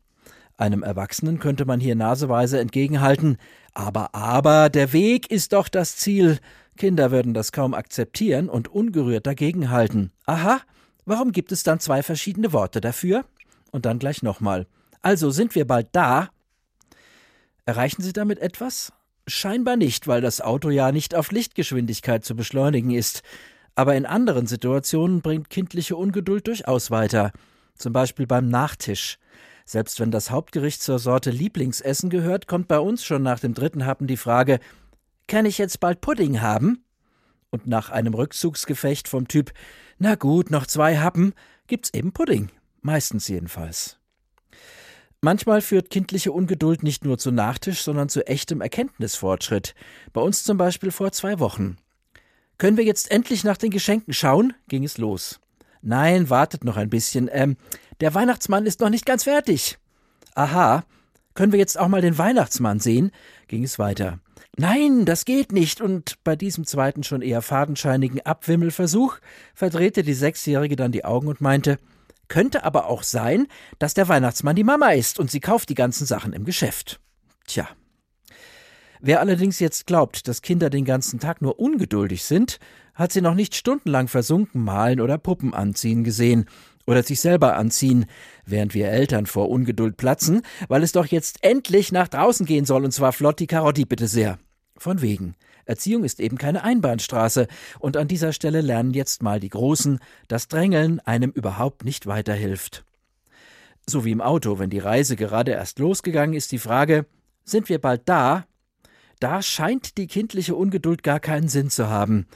Einem Erwachsenen könnte man hier naseweise entgegenhalten Aber, aber, der Weg ist doch das Ziel. Kinder würden das kaum akzeptieren und ungerührt dagegenhalten. Aha, warum gibt es dann zwei verschiedene Worte dafür? Und dann gleich nochmal. Also sind wir bald da? Erreichen Sie damit etwas? Scheinbar nicht, weil das Auto ja nicht auf Lichtgeschwindigkeit zu beschleunigen ist. Aber in anderen Situationen bringt kindliche Ungeduld durchaus weiter. Zum Beispiel beim Nachtisch. Selbst wenn das Hauptgericht zur Sorte Lieblingsessen gehört, kommt bei uns schon nach dem dritten Happen die Frage: Kann ich jetzt bald Pudding haben? Und nach einem Rückzugsgefecht vom Typ: Na gut, noch zwei Happen, gibt's eben Pudding. Meistens jedenfalls. Manchmal führt kindliche Ungeduld nicht nur zu Nachtisch, sondern zu echtem Erkenntnisfortschritt. Bei uns zum Beispiel vor zwei Wochen. Können wir jetzt endlich nach den Geschenken schauen? ging es los. Nein, wartet noch ein bisschen. Ähm, der Weihnachtsmann ist noch nicht ganz fertig. Aha. Können wir jetzt auch mal den Weihnachtsmann sehen? ging es weiter. Nein, das geht nicht. Und bei diesem zweiten schon eher fadenscheinigen Abwimmelversuch verdrehte die Sechsjährige dann die Augen und meinte, könnte aber auch sein, dass der Weihnachtsmann die Mama ist und sie kauft die ganzen Sachen im Geschäft. Tja. Wer allerdings jetzt glaubt, dass Kinder den ganzen Tag nur ungeduldig sind, hat sie noch nicht stundenlang versunken malen oder Puppen anziehen gesehen oder sich selber anziehen, während wir Eltern vor Ungeduld platzen, weil es doch jetzt endlich nach draußen gehen soll und zwar flott die Karotti bitte sehr. Von wegen. Erziehung ist eben keine Einbahnstraße, und an dieser Stelle lernen jetzt mal die Großen, dass Drängeln einem überhaupt nicht weiterhilft. So wie im Auto, wenn die Reise gerade erst losgegangen ist, die Frage, sind wir bald da? Da scheint die kindliche Ungeduld gar keinen Sinn zu haben.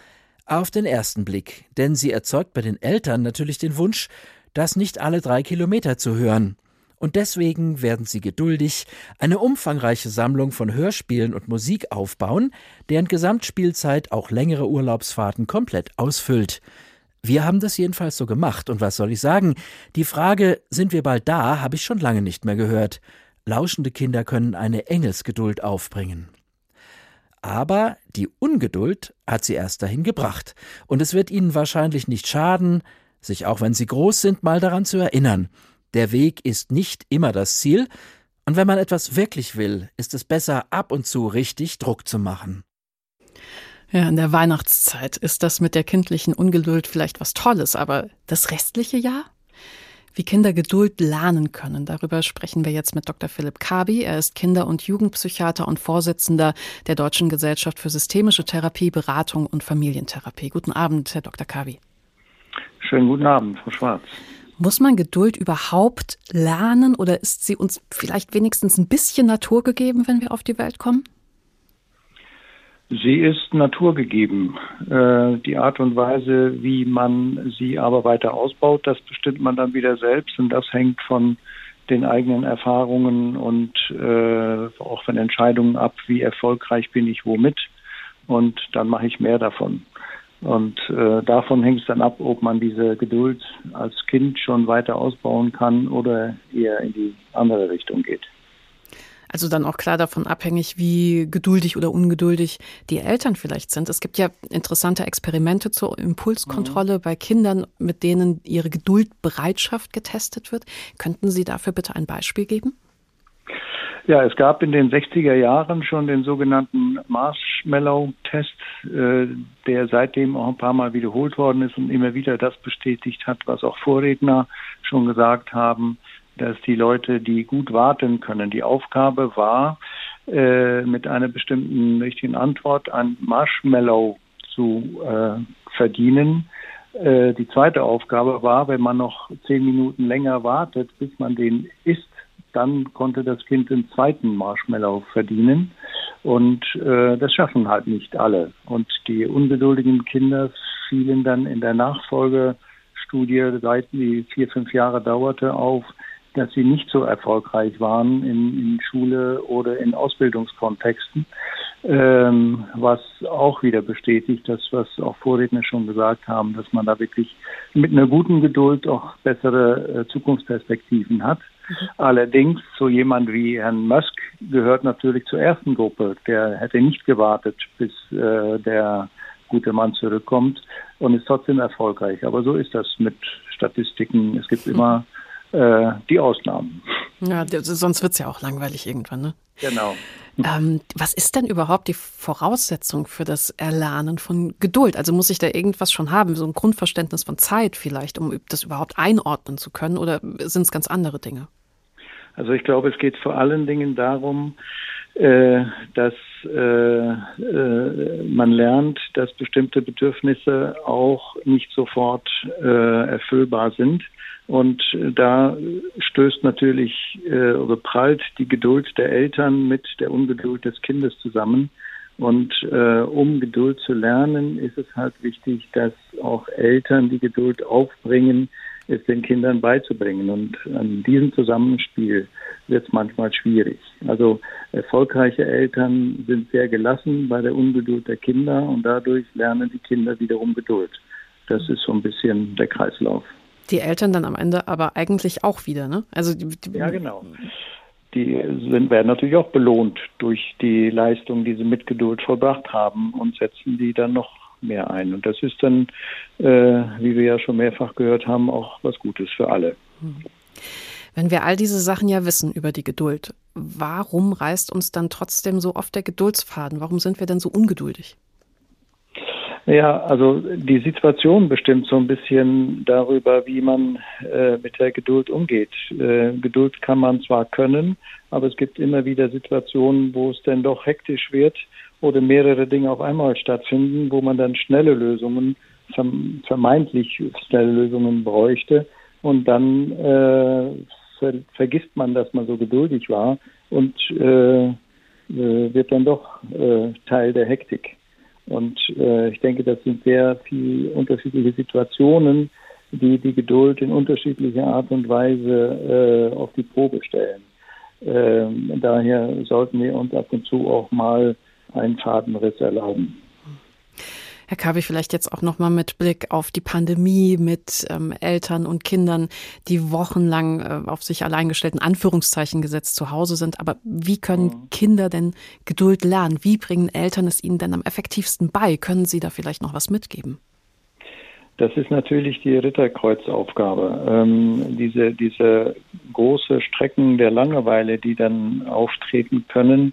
Auf den ersten Blick, denn sie erzeugt bei den Eltern natürlich den Wunsch, das nicht alle drei Kilometer zu hören und deswegen werden sie geduldig eine umfangreiche Sammlung von Hörspielen und Musik aufbauen, deren Gesamtspielzeit auch längere Urlaubsfahrten komplett ausfüllt. Wir haben das jedenfalls so gemacht, und was soll ich sagen? Die Frage, sind wir bald da, habe ich schon lange nicht mehr gehört. Lauschende Kinder können eine Engelsgeduld aufbringen. Aber die Ungeduld hat sie erst dahin gebracht, und es wird ihnen wahrscheinlich nicht schaden, sich auch wenn sie groß sind, mal daran zu erinnern. Der Weg ist nicht immer das Ziel, und wenn man etwas wirklich will, ist es besser, ab und zu richtig Druck zu machen. Ja, in der Weihnachtszeit ist das mit der kindlichen Ungeduld vielleicht was Tolles, aber das restliche Jahr? Wie Kinder Geduld lernen können, darüber sprechen wir jetzt mit Dr. Philipp Kabi. Er ist Kinder- und Jugendpsychiater und Vorsitzender der Deutschen Gesellschaft für systemische Therapie, Beratung und Familientherapie. Guten Abend, Herr Dr. Kabi. Schönen guten Abend, Frau Schwarz. Muss man Geduld überhaupt lernen oder ist sie uns vielleicht wenigstens ein bisschen naturgegeben, wenn wir auf die Welt kommen? Sie ist naturgegeben. Äh, die Art und Weise, wie man sie aber weiter ausbaut, das bestimmt man dann wieder selbst und das hängt von den eigenen Erfahrungen und äh, auch von Entscheidungen ab, wie erfolgreich bin ich womit und dann mache ich mehr davon. Und äh, davon hängt es dann ab, ob man diese Geduld als Kind schon weiter ausbauen kann oder eher in die andere Richtung geht. Also dann auch klar davon abhängig, wie geduldig oder ungeduldig die Eltern vielleicht sind. Es gibt ja interessante Experimente zur Impulskontrolle mhm. bei Kindern, mit denen ihre Geduldbereitschaft getestet wird. Könnten Sie dafür bitte ein Beispiel geben? Ja, es gab in den 60er Jahren schon den sogenannten Marshmallow-Test, äh, der seitdem auch ein paar Mal wiederholt worden ist und immer wieder das bestätigt hat, was auch Vorredner schon gesagt haben, dass die Leute, die gut warten können, die Aufgabe war, äh, mit einer bestimmten richtigen Antwort ein Marshmallow zu äh, verdienen. Äh, die zweite Aufgabe war, wenn man noch zehn Minuten länger wartet, bis man den isst, dann konnte das Kind den zweiten Marshmallow verdienen. Und äh, das schaffen halt nicht alle. Und die ungeduldigen Kinder fielen dann in der Nachfolgestudie, seit die vier, fünf Jahre dauerte, auf, dass sie nicht so erfolgreich waren in, in Schule oder in Ausbildungskontexten, ähm, was auch wieder bestätigt, das, was auch Vorredner schon gesagt haben, dass man da wirklich mit einer guten Geduld auch bessere äh, Zukunftsperspektiven hat. Mhm. Allerdings, so jemand wie Herrn Musk gehört natürlich zur ersten Gruppe. Der hätte nicht gewartet, bis äh, der gute Mann zurückkommt und ist trotzdem erfolgreich. Aber so ist das mit Statistiken. Es gibt immer äh, die Ausnahmen. Ja, sonst wird es ja auch langweilig irgendwann, ne? Genau. Ähm, was ist denn überhaupt die Voraussetzung für das Erlernen von Geduld? Also muss ich da irgendwas schon haben, so ein Grundverständnis von Zeit vielleicht, um das überhaupt einordnen zu können, oder sind es ganz andere Dinge? Also ich glaube, es geht vor allen Dingen darum, äh, dass äh, äh, man lernt, dass bestimmte Bedürfnisse auch nicht sofort äh, erfüllbar sind. Und da stößt natürlich äh, oder prallt die Geduld der Eltern mit der Ungeduld des Kindes zusammen. Und äh, um Geduld zu lernen, ist es halt wichtig, dass auch Eltern die Geduld aufbringen, es den Kindern beizubringen. Und an diesem Zusammenspiel wird es manchmal schwierig. Also erfolgreiche Eltern sind sehr gelassen bei der Ungeduld der Kinder und dadurch lernen die Kinder wiederum Geduld. Das ist so ein bisschen der Kreislauf. Die Eltern dann am Ende aber eigentlich auch wieder, ne? Also die, die ja, genau. Die sind, werden natürlich auch belohnt durch die Leistung, die sie mit Geduld vollbracht haben und setzen die dann noch mehr ein. Und das ist dann, äh, wie wir ja schon mehrfach gehört haben, auch was Gutes für alle. Wenn wir all diese Sachen ja wissen über die Geduld, warum reißt uns dann trotzdem so oft der Geduldsfaden? Warum sind wir denn so ungeduldig? Ja, also die Situation bestimmt so ein bisschen darüber, wie man äh, mit der Geduld umgeht. Äh, Geduld kann man zwar können, aber es gibt immer wieder Situationen, wo es dann doch hektisch wird oder mehrere Dinge auf einmal stattfinden, wo man dann schnelle Lösungen, vermeintlich schnelle Lösungen bräuchte. Und dann äh, ver vergisst man, dass man so geduldig war und äh, äh, wird dann doch äh, Teil der Hektik. Und äh, ich denke, das sind sehr viele unterschiedliche Situationen, die die Geduld in unterschiedlicher Art und Weise äh, auf die Probe stellen. Ähm, daher sollten wir uns ab und zu auch mal einen Fadenriss erlauben. Herr Kabi, vielleicht jetzt auch nochmal mit Blick auf die Pandemie mit ähm, Eltern und Kindern, die wochenlang äh, auf sich alleingestellten Anführungszeichen gesetzt zu Hause sind. Aber wie können mhm. Kinder denn Geduld lernen? Wie bringen Eltern es ihnen denn am effektivsten bei? Können Sie da vielleicht noch was mitgeben? Das ist natürlich die Ritterkreuzaufgabe. Ähm, diese, diese große Strecken der Langeweile, die dann auftreten können,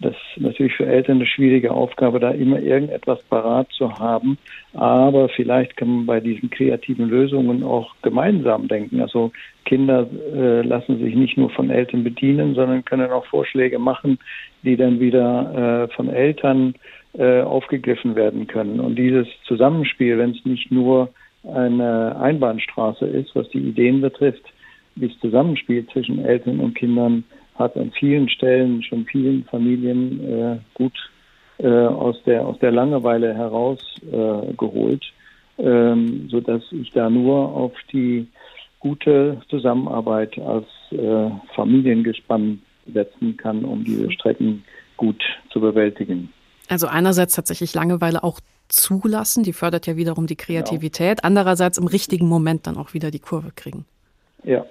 das ist natürlich für Eltern eine schwierige Aufgabe, da immer irgendetwas parat zu haben. Aber vielleicht kann man bei diesen kreativen Lösungen auch gemeinsam denken. Also Kinder äh, lassen sich nicht nur von Eltern bedienen, sondern können auch Vorschläge machen, die dann wieder äh, von Eltern äh, aufgegriffen werden können. Und dieses Zusammenspiel, wenn es nicht nur eine Einbahnstraße ist, was die Ideen betrifft, dieses Zusammenspiel zwischen Eltern und Kindern hat an vielen Stellen schon vielen Familien äh, gut äh, aus der aus der Langeweile herausgeholt, äh, ähm, so dass ich da nur auf die gute Zusammenarbeit als äh, Familiengespann setzen kann, um diese Strecken gut zu bewältigen. Also einerseits tatsächlich Langeweile auch zulassen, die fördert ja wiederum die Kreativität, genau. andererseits im richtigen Moment dann auch wieder die Kurve kriegen. Ja,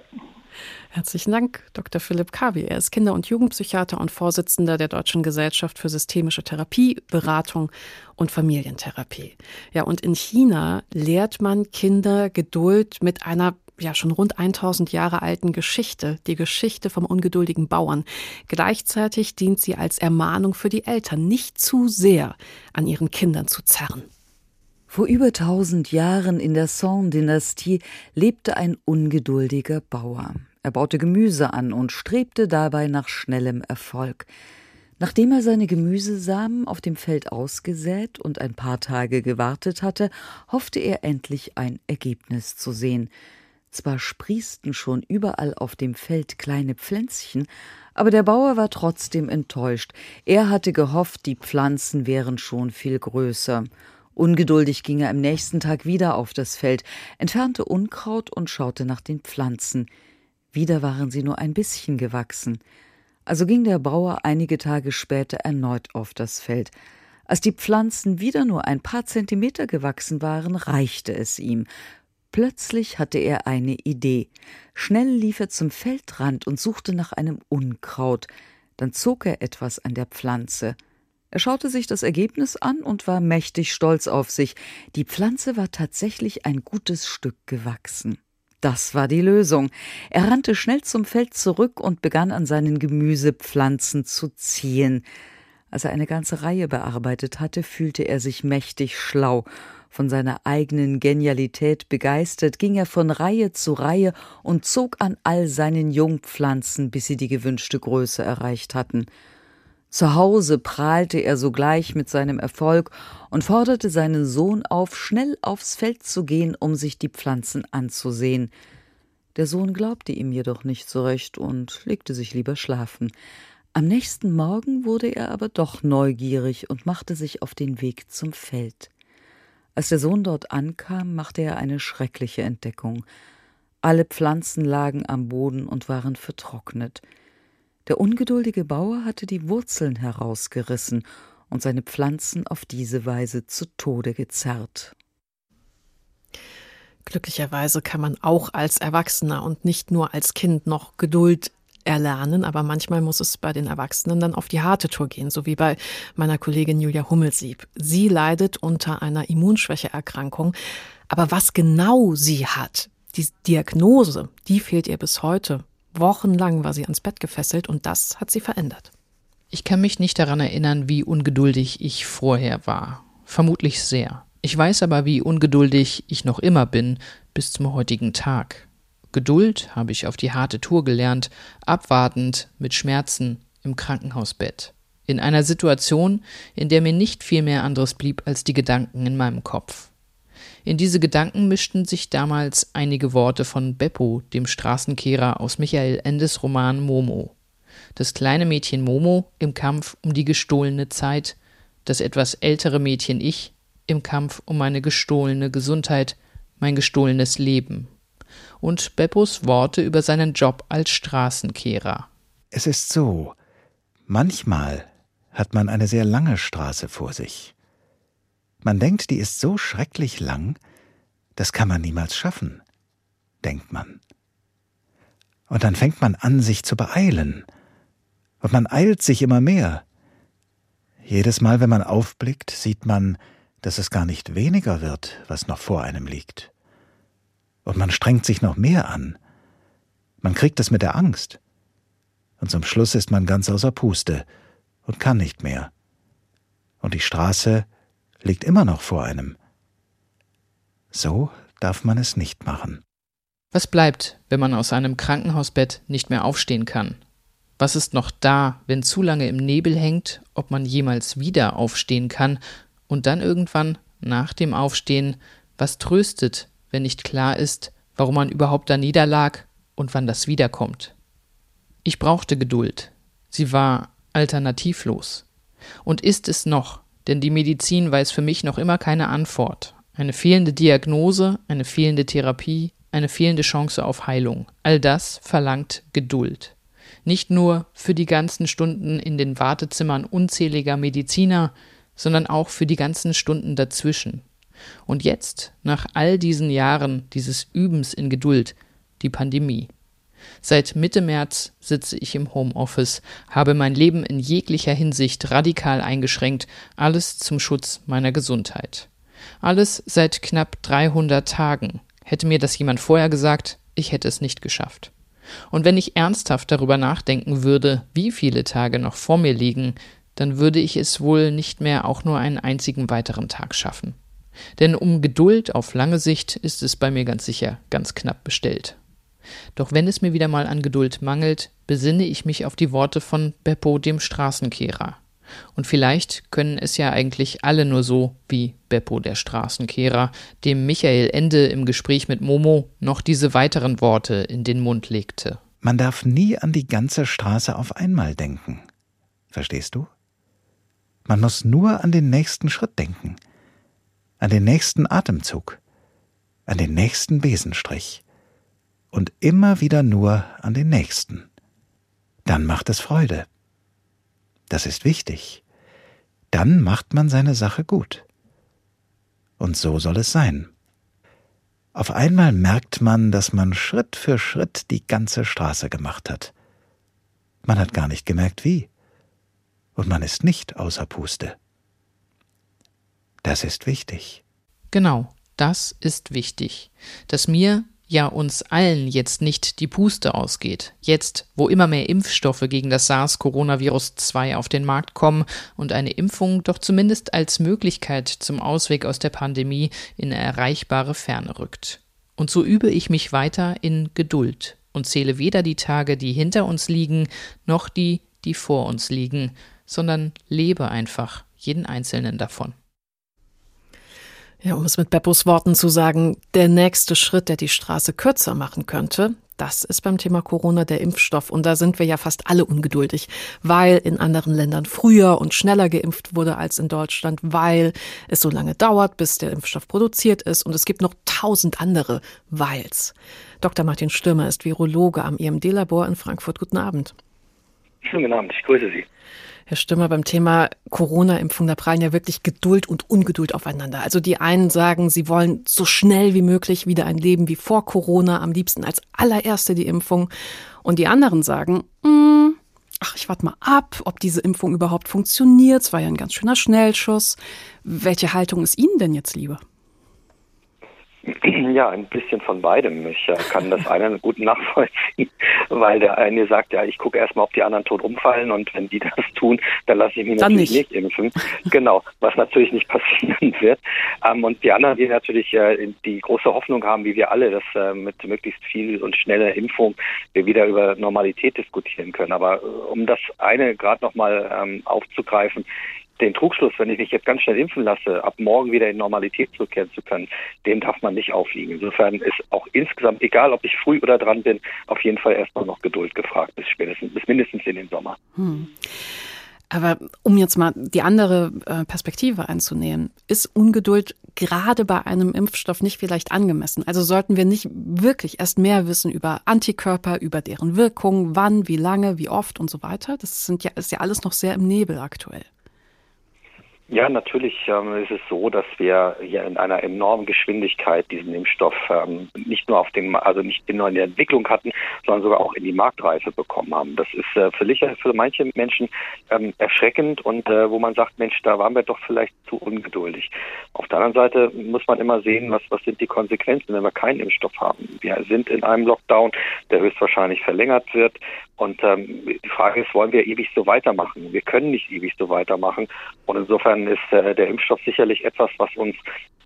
Herzlichen Dank, Dr. Philipp Kavi. Er ist Kinder- und Jugendpsychiater und Vorsitzender der Deutschen Gesellschaft für systemische Therapie, Beratung und Familientherapie. Ja, und in China lehrt man Kinder Geduld mit einer ja schon rund 1000 Jahre alten Geschichte, die Geschichte vom ungeduldigen Bauern. Gleichzeitig dient sie als Ermahnung für die Eltern, nicht zu sehr an ihren Kindern zu zerren. Vor über tausend Jahren in der Song-Dynastie lebte ein ungeduldiger Bauer. Er baute Gemüse an und strebte dabei nach schnellem Erfolg. Nachdem er seine Gemüsesamen auf dem Feld ausgesät und ein paar Tage gewartet hatte, hoffte er endlich ein Ergebnis zu sehen. Zwar sprießten schon überall auf dem Feld kleine Pflänzchen, aber der Bauer war trotzdem enttäuscht. Er hatte gehofft, die Pflanzen wären schon viel größer. Ungeduldig ging er am nächsten Tag wieder auf das Feld, entfernte Unkraut und schaute nach den Pflanzen. Wieder waren sie nur ein bisschen gewachsen. Also ging der Bauer einige Tage später erneut auf das Feld. Als die Pflanzen wieder nur ein paar Zentimeter gewachsen waren, reichte es ihm. Plötzlich hatte er eine Idee. Schnell lief er zum Feldrand und suchte nach einem Unkraut. Dann zog er etwas an der Pflanze. Er schaute sich das Ergebnis an und war mächtig stolz auf sich. Die Pflanze war tatsächlich ein gutes Stück gewachsen. Das war die Lösung. Er rannte schnell zum Feld zurück und begann an seinen Gemüsepflanzen zu ziehen. Als er eine ganze Reihe bearbeitet hatte, fühlte er sich mächtig schlau. Von seiner eigenen Genialität begeistert, ging er von Reihe zu Reihe und zog an all seinen Jungpflanzen, bis sie die gewünschte Größe erreicht hatten. Zu Hause prahlte er sogleich mit seinem Erfolg und forderte seinen Sohn auf, schnell aufs Feld zu gehen, um sich die Pflanzen anzusehen. Der Sohn glaubte ihm jedoch nicht so recht und legte sich lieber schlafen. Am nächsten Morgen wurde er aber doch neugierig und machte sich auf den Weg zum Feld. Als der Sohn dort ankam, machte er eine schreckliche Entdeckung. Alle Pflanzen lagen am Boden und waren vertrocknet. Der ungeduldige Bauer hatte die Wurzeln herausgerissen und seine Pflanzen auf diese Weise zu Tode gezerrt. Glücklicherweise kann man auch als Erwachsener und nicht nur als Kind noch Geduld erlernen, aber manchmal muss es bei den Erwachsenen dann auf die harte Tour gehen, so wie bei meiner Kollegin Julia Hummelsieb. Sie leidet unter einer Immunschwächeerkrankung, aber was genau sie hat, die Diagnose, die fehlt ihr bis heute. Wochenlang war sie ans Bett gefesselt und das hat sie verändert. Ich kann mich nicht daran erinnern, wie ungeduldig ich vorher war. Vermutlich sehr. Ich weiß aber, wie ungeduldig ich noch immer bin bis zum heutigen Tag. Geduld habe ich auf die harte Tour gelernt, abwartend, mit Schmerzen, im Krankenhausbett. In einer Situation, in der mir nicht viel mehr anderes blieb als die Gedanken in meinem Kopf. In diese Gedanken mischten sich damals einige Worte von Beppo, dem Straßenkehrer aus Michael Endes Roman Momo. Das kleine Mädchen Momo im Kampf um die gestohlene Zeit, das etwas ältere Mädchen Ich im Kampf um meine gestohlene Gesundheit, mein gestohlenes Leben. Und Beppos Worte über seinen Job als Straßenkehrer. Es ist so, manchmal hat man eine sehr lange Straße vor sich. Man denkt, die ist so schrecklich lang, das kann man niemals schaffen, denkt man. Und dann fängt man an, sich zu beeilen. Und man eilt sich immer mehr. Jedes Mal, wenn man aufblickt, sieht man, dass es gar nicht weniger wird, was noch vor einem liegt. Und man strengt sich noch mehr an. Man kriegt es mit der Angst. Und zum Schluss ist man ganz außer Puste und kann nicht mehr. Und die Straße liegt immer noch vor einem. So darf man es nicht machen. Was bleibt, wenn man aus einem Krankenhausbett nicht mehr aufstehen kann? Was ist noch da, wenn zu lange im Nebel hängt, ob man jemals wieder aufstehen kann und dann irgendwann, nach dem Aufstehen, was tröstet, wenn nicht klar ist, warum man überhaupt da niederlag und wann das wiederkommt? Ich brauchte Geduld. Sie war alternativlos. Und ist es noch, denn die Medizin weiß für mich noch immer keine Antwort. Eine fehlende Diagnose, eine fehlende Therapie, eine fehlende Chance auf Heilung. All das verlangt Geduld. Nicht nur für die ganzen Stunden in den Wartezimmern unzähliger Mediziner, sondern auch für die ganzen Stunden dazwischen. Und jetzt, nach all diesen Jahren dieses Übens in Geduld, die Pandemie. Seit Mitte März sitze ich im Homeoffice, habe mein Leben in jeglicher Hinsicht radikal eingeschränkt, alles zum Schutz meiner Gesundheit. Alles seit knapp 300 Tagen. Hätte mir das jemand vorher gesagt, ich hätte es nicht geschafft. Und wenn ich ernsthaft darüber nachdenken würde, wie viele Tage noch vor mir liegen, dann würde ich es wohl nicht mehr auch nur einen einzigen weiteren Tag schaffen. Denn um Geduld auf lange Sicht ist es bei mir ganz sicher ganz knapp bestellt. Doch wenn es mir wieder mal an Geduld mangelt, besinne ich mich auf die Worte von Beppo dem Straßenkehrer. Und vielleicht können es ja eigentlich alle nur so wie Beppo der Straßenkehrer, dem Michael Ende im Gespräch mit Momo noch diese weiteren Worte in den Mund legte. Man darf nie an die ganze Straße auf einmal denken. Verstehst du? Man muss nur an den nächsten Schritt denken, an den nächsten Atemzug, an den nächsten Besenstrich und immer wieder nur an den nächsten. Dann macht es Freude. Das ist wichtig. Dann macht man seine Sache gut. Und so soll es sein. Auf einmal merkt man, dass man Schritt für Schritt die ganze Straße gemacht hat. Man hat gar nicht gemerkt, wie. Und man ist nicht außer Puste. Das ist wichtig. Genau, das ist wichtig, dass mir ja uns allen jetzt nicht die Puste ausgeht. Jetzt, wo immer mehr Impfstoffe gegen das SARS-Coronavirus 2 auf den Markt kommen und eine Impfung doch zumindest als Möglichkeit zum Ausweg aus der Pandemie in erreichbare Ferne rückt. Und so übe ich mich weiter in Geduld und zähle weder die Tage, die hinter uns liegen, noch die, die vor uns liegen, sondern lebe einfach jeden einzelnen davon. Ja, um es mit Beppos Worten zu sagen, der nächste Schritt, der die Straße kürzer machen könnte, das ist beim Thema Corona der Impfstoff. Und da sind wir ja fast alle ungeduldig, weil in anderen Ländern früher und schneller geimpft wurde als in Deutschland, weil es so lange dauert, bis der Impfstoff produziert ist. Und es gibt noch tausend andere Weils. Dr. Martin Stürmer ist Virologe am IMD-Labor in Frankfurt. Guten Abend. Schönen guten Abend, ich grüße Sie. Herr Stimmer, beim Thema Corona-Impfung, da prallen ja wirklich Geduld und Ungeduld aufeinander. Also die einen sagen, sie wollen so schnell wie möglich wieder ein Leben wie vor Corona, am liebsten als allererste die Impfung. Und die anderen sagen, mm, ach, ich warte mal ab, ob diese Impfung überhaupt funktioniert. Es war ja ein ganz schöner Schnellschuss. Welche Haltung ist Ihnen denn jetzt lieber? [CLEARS THROAT] Ja, ein bisschen von beidem. Ich äh, kann das eine [LAUGHS] gut nachvollziehen, weil der eine sagt, ja, ich gucke erstmal, ob die anderen tot umfallen und wenn die [LAUGHS] das tun, dann lasse ich mich dann natürlich nicht. nicht. impfen. genau, was natürlich nicht [LAUGHS] passieren wird. Ähm, und die anderen, die natürlich äh, die große Hoffnung haben, wie wir alle, dass äh, mit möglichst viel und schneller Impfung wir wieder über Normalität diskutieren können. Aber äh, um das eine gerade nochmal ähm, aufzugreifen, den Trugschluss, wenn ich mich jetzt ganz schnell impfen lasse, ab morgen wieder in Normalität zurückkehren zu können, den darf man nicht aufliegen. Insofern ist auch insgesamt, egal ob ich früh oder dran bin, auf jeden Fall erstmal noch Geduld gefragt, bis spätestens, bis mindestens in den Sommer. Hm. Aber um jetzt mal die andere äh, Perspektive einzunehmen, ist Ungeduld gerade bei einem Impfstoff nicht vielleicht angemessen? Also sollten wir nicht wirklich erst mehr wissen über Antikörper, über deren Wirkung, wann, wie lange, wie oft und so weiter? Das sind ja, ist ja alles noch sehr im Nebel aktuell. Ja, natürlich ähm, ist es so, dass wir hier in einer enormen Geschwindigkeit diesen Impfstoff ähm, nicht nur auf dem, also nicht nur in der Entwicklung hatten, sondern sogar auch in die Marktreife bekommen haben. Das ist äh, für, für manche Menschen ähm, erschreckend und äh, wo man sagt, Mensch, da waren wir doch vielleicht zu ungeduldig. Auf der anderen Seite muss man immer sehen, was, was sind die Konsequenzen, wenn wir keinen Impfstoff haben. Wir sind in einem Lockdown, der höchstwahrscheinlich verlängert wird. Und ähm, die Frage ist, wollen wir ewig so weitermachen? Wir können nicht ewig so weitermachen. Und insofern ist äh, der Impfstoff sicherlich etwas, was uns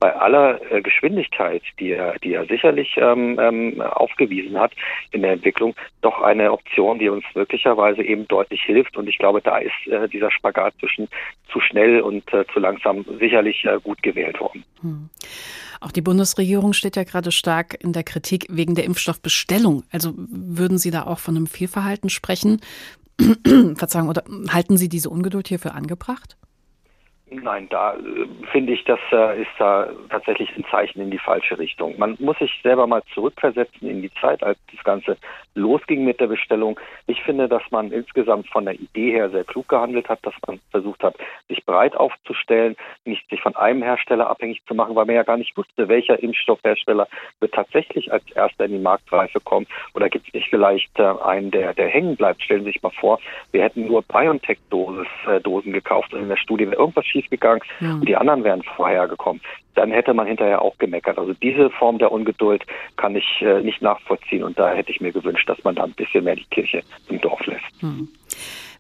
bei aller äh, Geschwindigkeit, die er, die er sicherlich ähm, ähm, aufgewiesen hat in der Entwicklung, doch eine Option, die uns möglicherweise eben deutlich hilft. Und ich glaube, da ist äh, dieser Spagat zwischen zu schnell und äh, zu langsam sicherlich äh, gut gewählt worden. Hm. Auch die Bundesregierung steht ja gerade stark in der Kritik wegen der Impfstoffbestellung. Also würden Sie da auch von einem Fehlverhalten sprechen? [CLEARS THROAT] Verzeihung, oder halten Sie diese Ungeduld hier für angebracht? Nein, da äh, finde ich, das äh, ist da tatsächlich ein Zeichen in die falsche Richtung. Man muss sich selber mal zurückversetzen in die Zeit, als das Ganze losging mit der Bestellung. Ich finde, dass man insgesamt von der Idee her sehr klug gehandelt hat, dass man versucht hat, sich breit aufzustellen, nicht sich von einem Hersteller abhängig zu machen, weil man ja gar nicht wusste, welcher Impfstoffhersteller wird tatsächlich als erster in die Marktreife kommen. Oder gibt es nicht vielleicht äh, einen, der, der hängen bleibt? Stellen Sie sich mal vor, wir hätten nur BioNTech-Dosen äh, gekauft und in der Studie wäre irgendwas schief gegangen ja. und die anderen wären vorher gekommen. Dann hätte man hinterher auch gemeckert. Also diese Form der Ungeduld kann ich äh, nicht nachvollziehen und da hätte ich mir gewünscht, dass man da ein bisschen mehr die Kirche im Dorf lässt. Hm.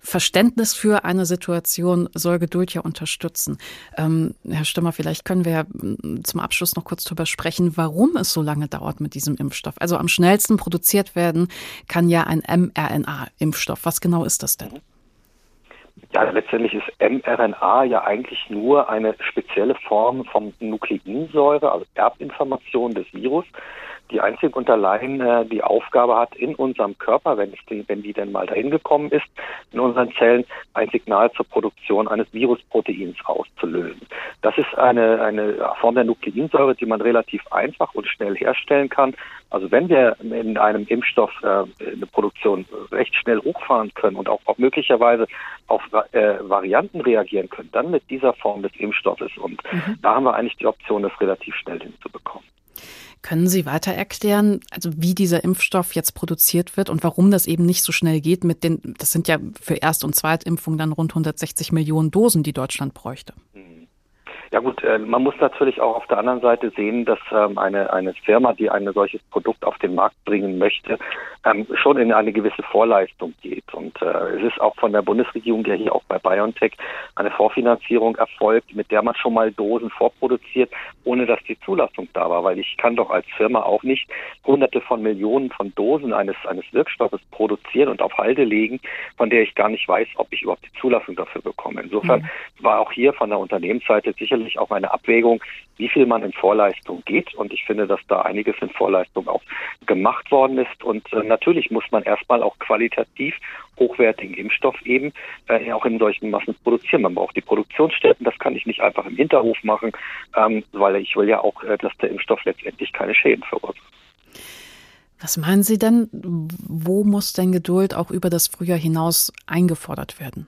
Verständnis für eine Situation soll Geduld ja unterstützen. Ähm, Herr Stimmer, vielleicht können wir hm, zum Abschluss noch kurz darüber sprechen, warum es so lange dauert mit diesem Impfstoff. Also am schnellsten produziert werden kann ja ein mRNA-Impfstoff. Was genau ist das denn? Ja, letztendlich ist mRNA ja eigentlich nur eine spezielle Form von Nukleinsäure, also Erbinformation des Virus, die einzig und allein äh, die Aufgabe hat, in unserem Körper, wenn, die, wenn die denn mal dahin gekommen ist, in unseren Zellen ein Signal zur Produktion eines Virusproteins auszulösen. Das ist eine, eine Form der Nukleinsäure, die man relativ einfach und schnell herstellen kann. Also wenn wir in einem Impfstoff äh, eine Produktion recht schnell hochfahren können und auch, auch möglicherweise auf äh, Varianten reagieren können, dann mit dieser Form des Impfstoffes. Und mhm. da haben wir eigentlich die Option, das relativ schnell hinzubekommen. Können Sie weiter erklären, also wie dieser Impfstoff jetzt produziert wird und warum das eben nicht so schnell geht mit den, das sind ja für Erst- und Zweitimpfung dann rund 160 Millionen Dosen, die Deutschland bräuchte? Ja gut, äh, man muss natürlich auch auf der anderen Seite sehen, dass ähm, eine, eine Firma, die ein solches Produkt auf den Markt bringen möchte, ähm, schon in eine gewisse Vorleistung geht. Und äh, es ist auch von der Bundesregierung ja hier auch bei BioNTech eine Vorfinanzierung erfolgt, mit der man schon mal Dosen vorproduziert, ohne dass die Zulassung da war. Weil ich kann doch als Firma auch nicht hunderte von Millionen von Dosen eines, eines Wirkstoffes produzieren und auf Halde legen, von der ich gar nicht weiß, ob ich überhaupt die Zulassung dafür bekomme. Insofern mhm. war auch hier von der Unternehmensseite sicherlich auch eine Abwägung, wie viel man in Vorleistung geht. Und ich finde, dass da einiges in Vorleistung auch gemacht worden ist. Und äh, natürlich muss man erstmal auch qualitativ hochwertigen Impfstoff eben äh, auch in solchen Massen produzieren. Man braucht die Produktionsstätten. Das kann ich nicht einfach im Hinterhof machen, ähm, weil ich will ja auch, äh, dass der Impfstoff letztendlich keine Schäden verursacht. Was meinen Sie denn, wo muss denn Geduld auch über das Frühjahr hinaus eingefordert werden?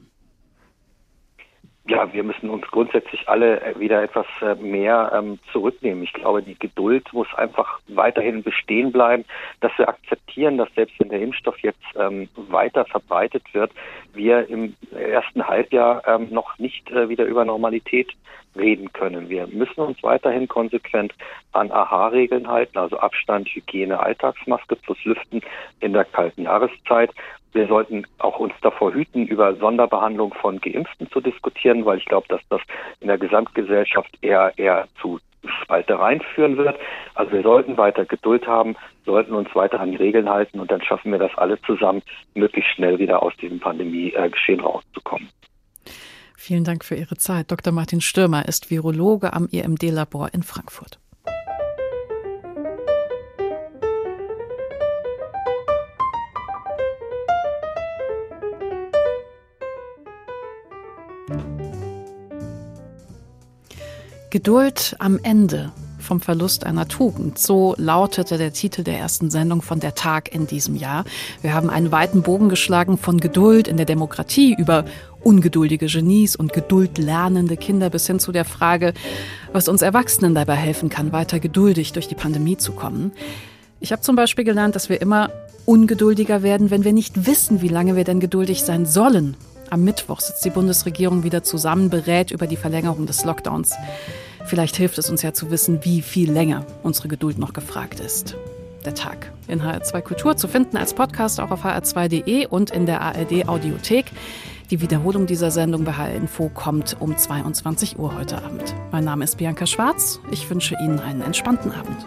Ja, wir müssen uns grundsätzlich alle äh, wieder etwas äh, mehr ähm, zurücknehmen. Ich glaube, die Geduld muss einfach weiterhin bestehen bleiben, dass wir akzeptieren, dass selbst wenn der Impfstoff jetzt ähm, weiter verbreitet wird, wir im ersten Halbjahr ähm, noch nicht äh, wieder über Normalität reden können. Wir müssen uns weiterhin konsequent an AHA-Regeln halten, also Abstand, Hygiene, Alltagsmaske plus Lüften in der kalten Jahreszeit. Wir sollten auch uns davor hüten, über Sonderbehandlung von Geimpften zu diskutieren, weil ich glaube, dass das in der Gesamtgesellschaft eher, eher zu Spaltereien führen wird. Also wir sollten weiter Geduld haben, sollten uns weiter an die Regeln halten und dann schaffen wir das alle zusammen, möglichst schnell wieder aus diesem Pandemie-Geschehen rauszukommen. Vielen Dank für Ihre Zeit. Dr. Martin Stürmer ist Virologe am EMD-Labor in Frankfurt. Geduld am Ende vom Verlust einer Tugend. So lautete der Titel der ersten Sendung von Der Tag in diesem Jahr. Wir haben einen weiten Bogen geschlagen von Geduld in der Demokratie über ungeduldige Genies und geduldlernende Kinder bis hin zu der Frage, was uns Erwachsenen dabei helfen kann, weiter geduldig durch die Pandemie zu kommen. Ich habe zum Beispiel gelernt, dass wir immer ungeduldiger werden, wenn wir nicht wissen, wie lange wir denn geduldig sein sollen. Am Mittwoch sitzt die Bundesregierung wieder zusammen, berät über die Verlängerung des Lockdowns. Vielleicht hilft es uns ja zu wissen, wie viel länger unsere Geduld noch gefragt ist. Der Tag in HR2 Kultur zu finden als Podcast auch auf hr2.de und in der ARD Audiothek. Die Wiederholung dieser Sendung bei HR Info kommt um 22 Uhr heute Abend. Mein Name ist Bianca Schwarz. Ich wünsche Ihnen einen entspannten Abend.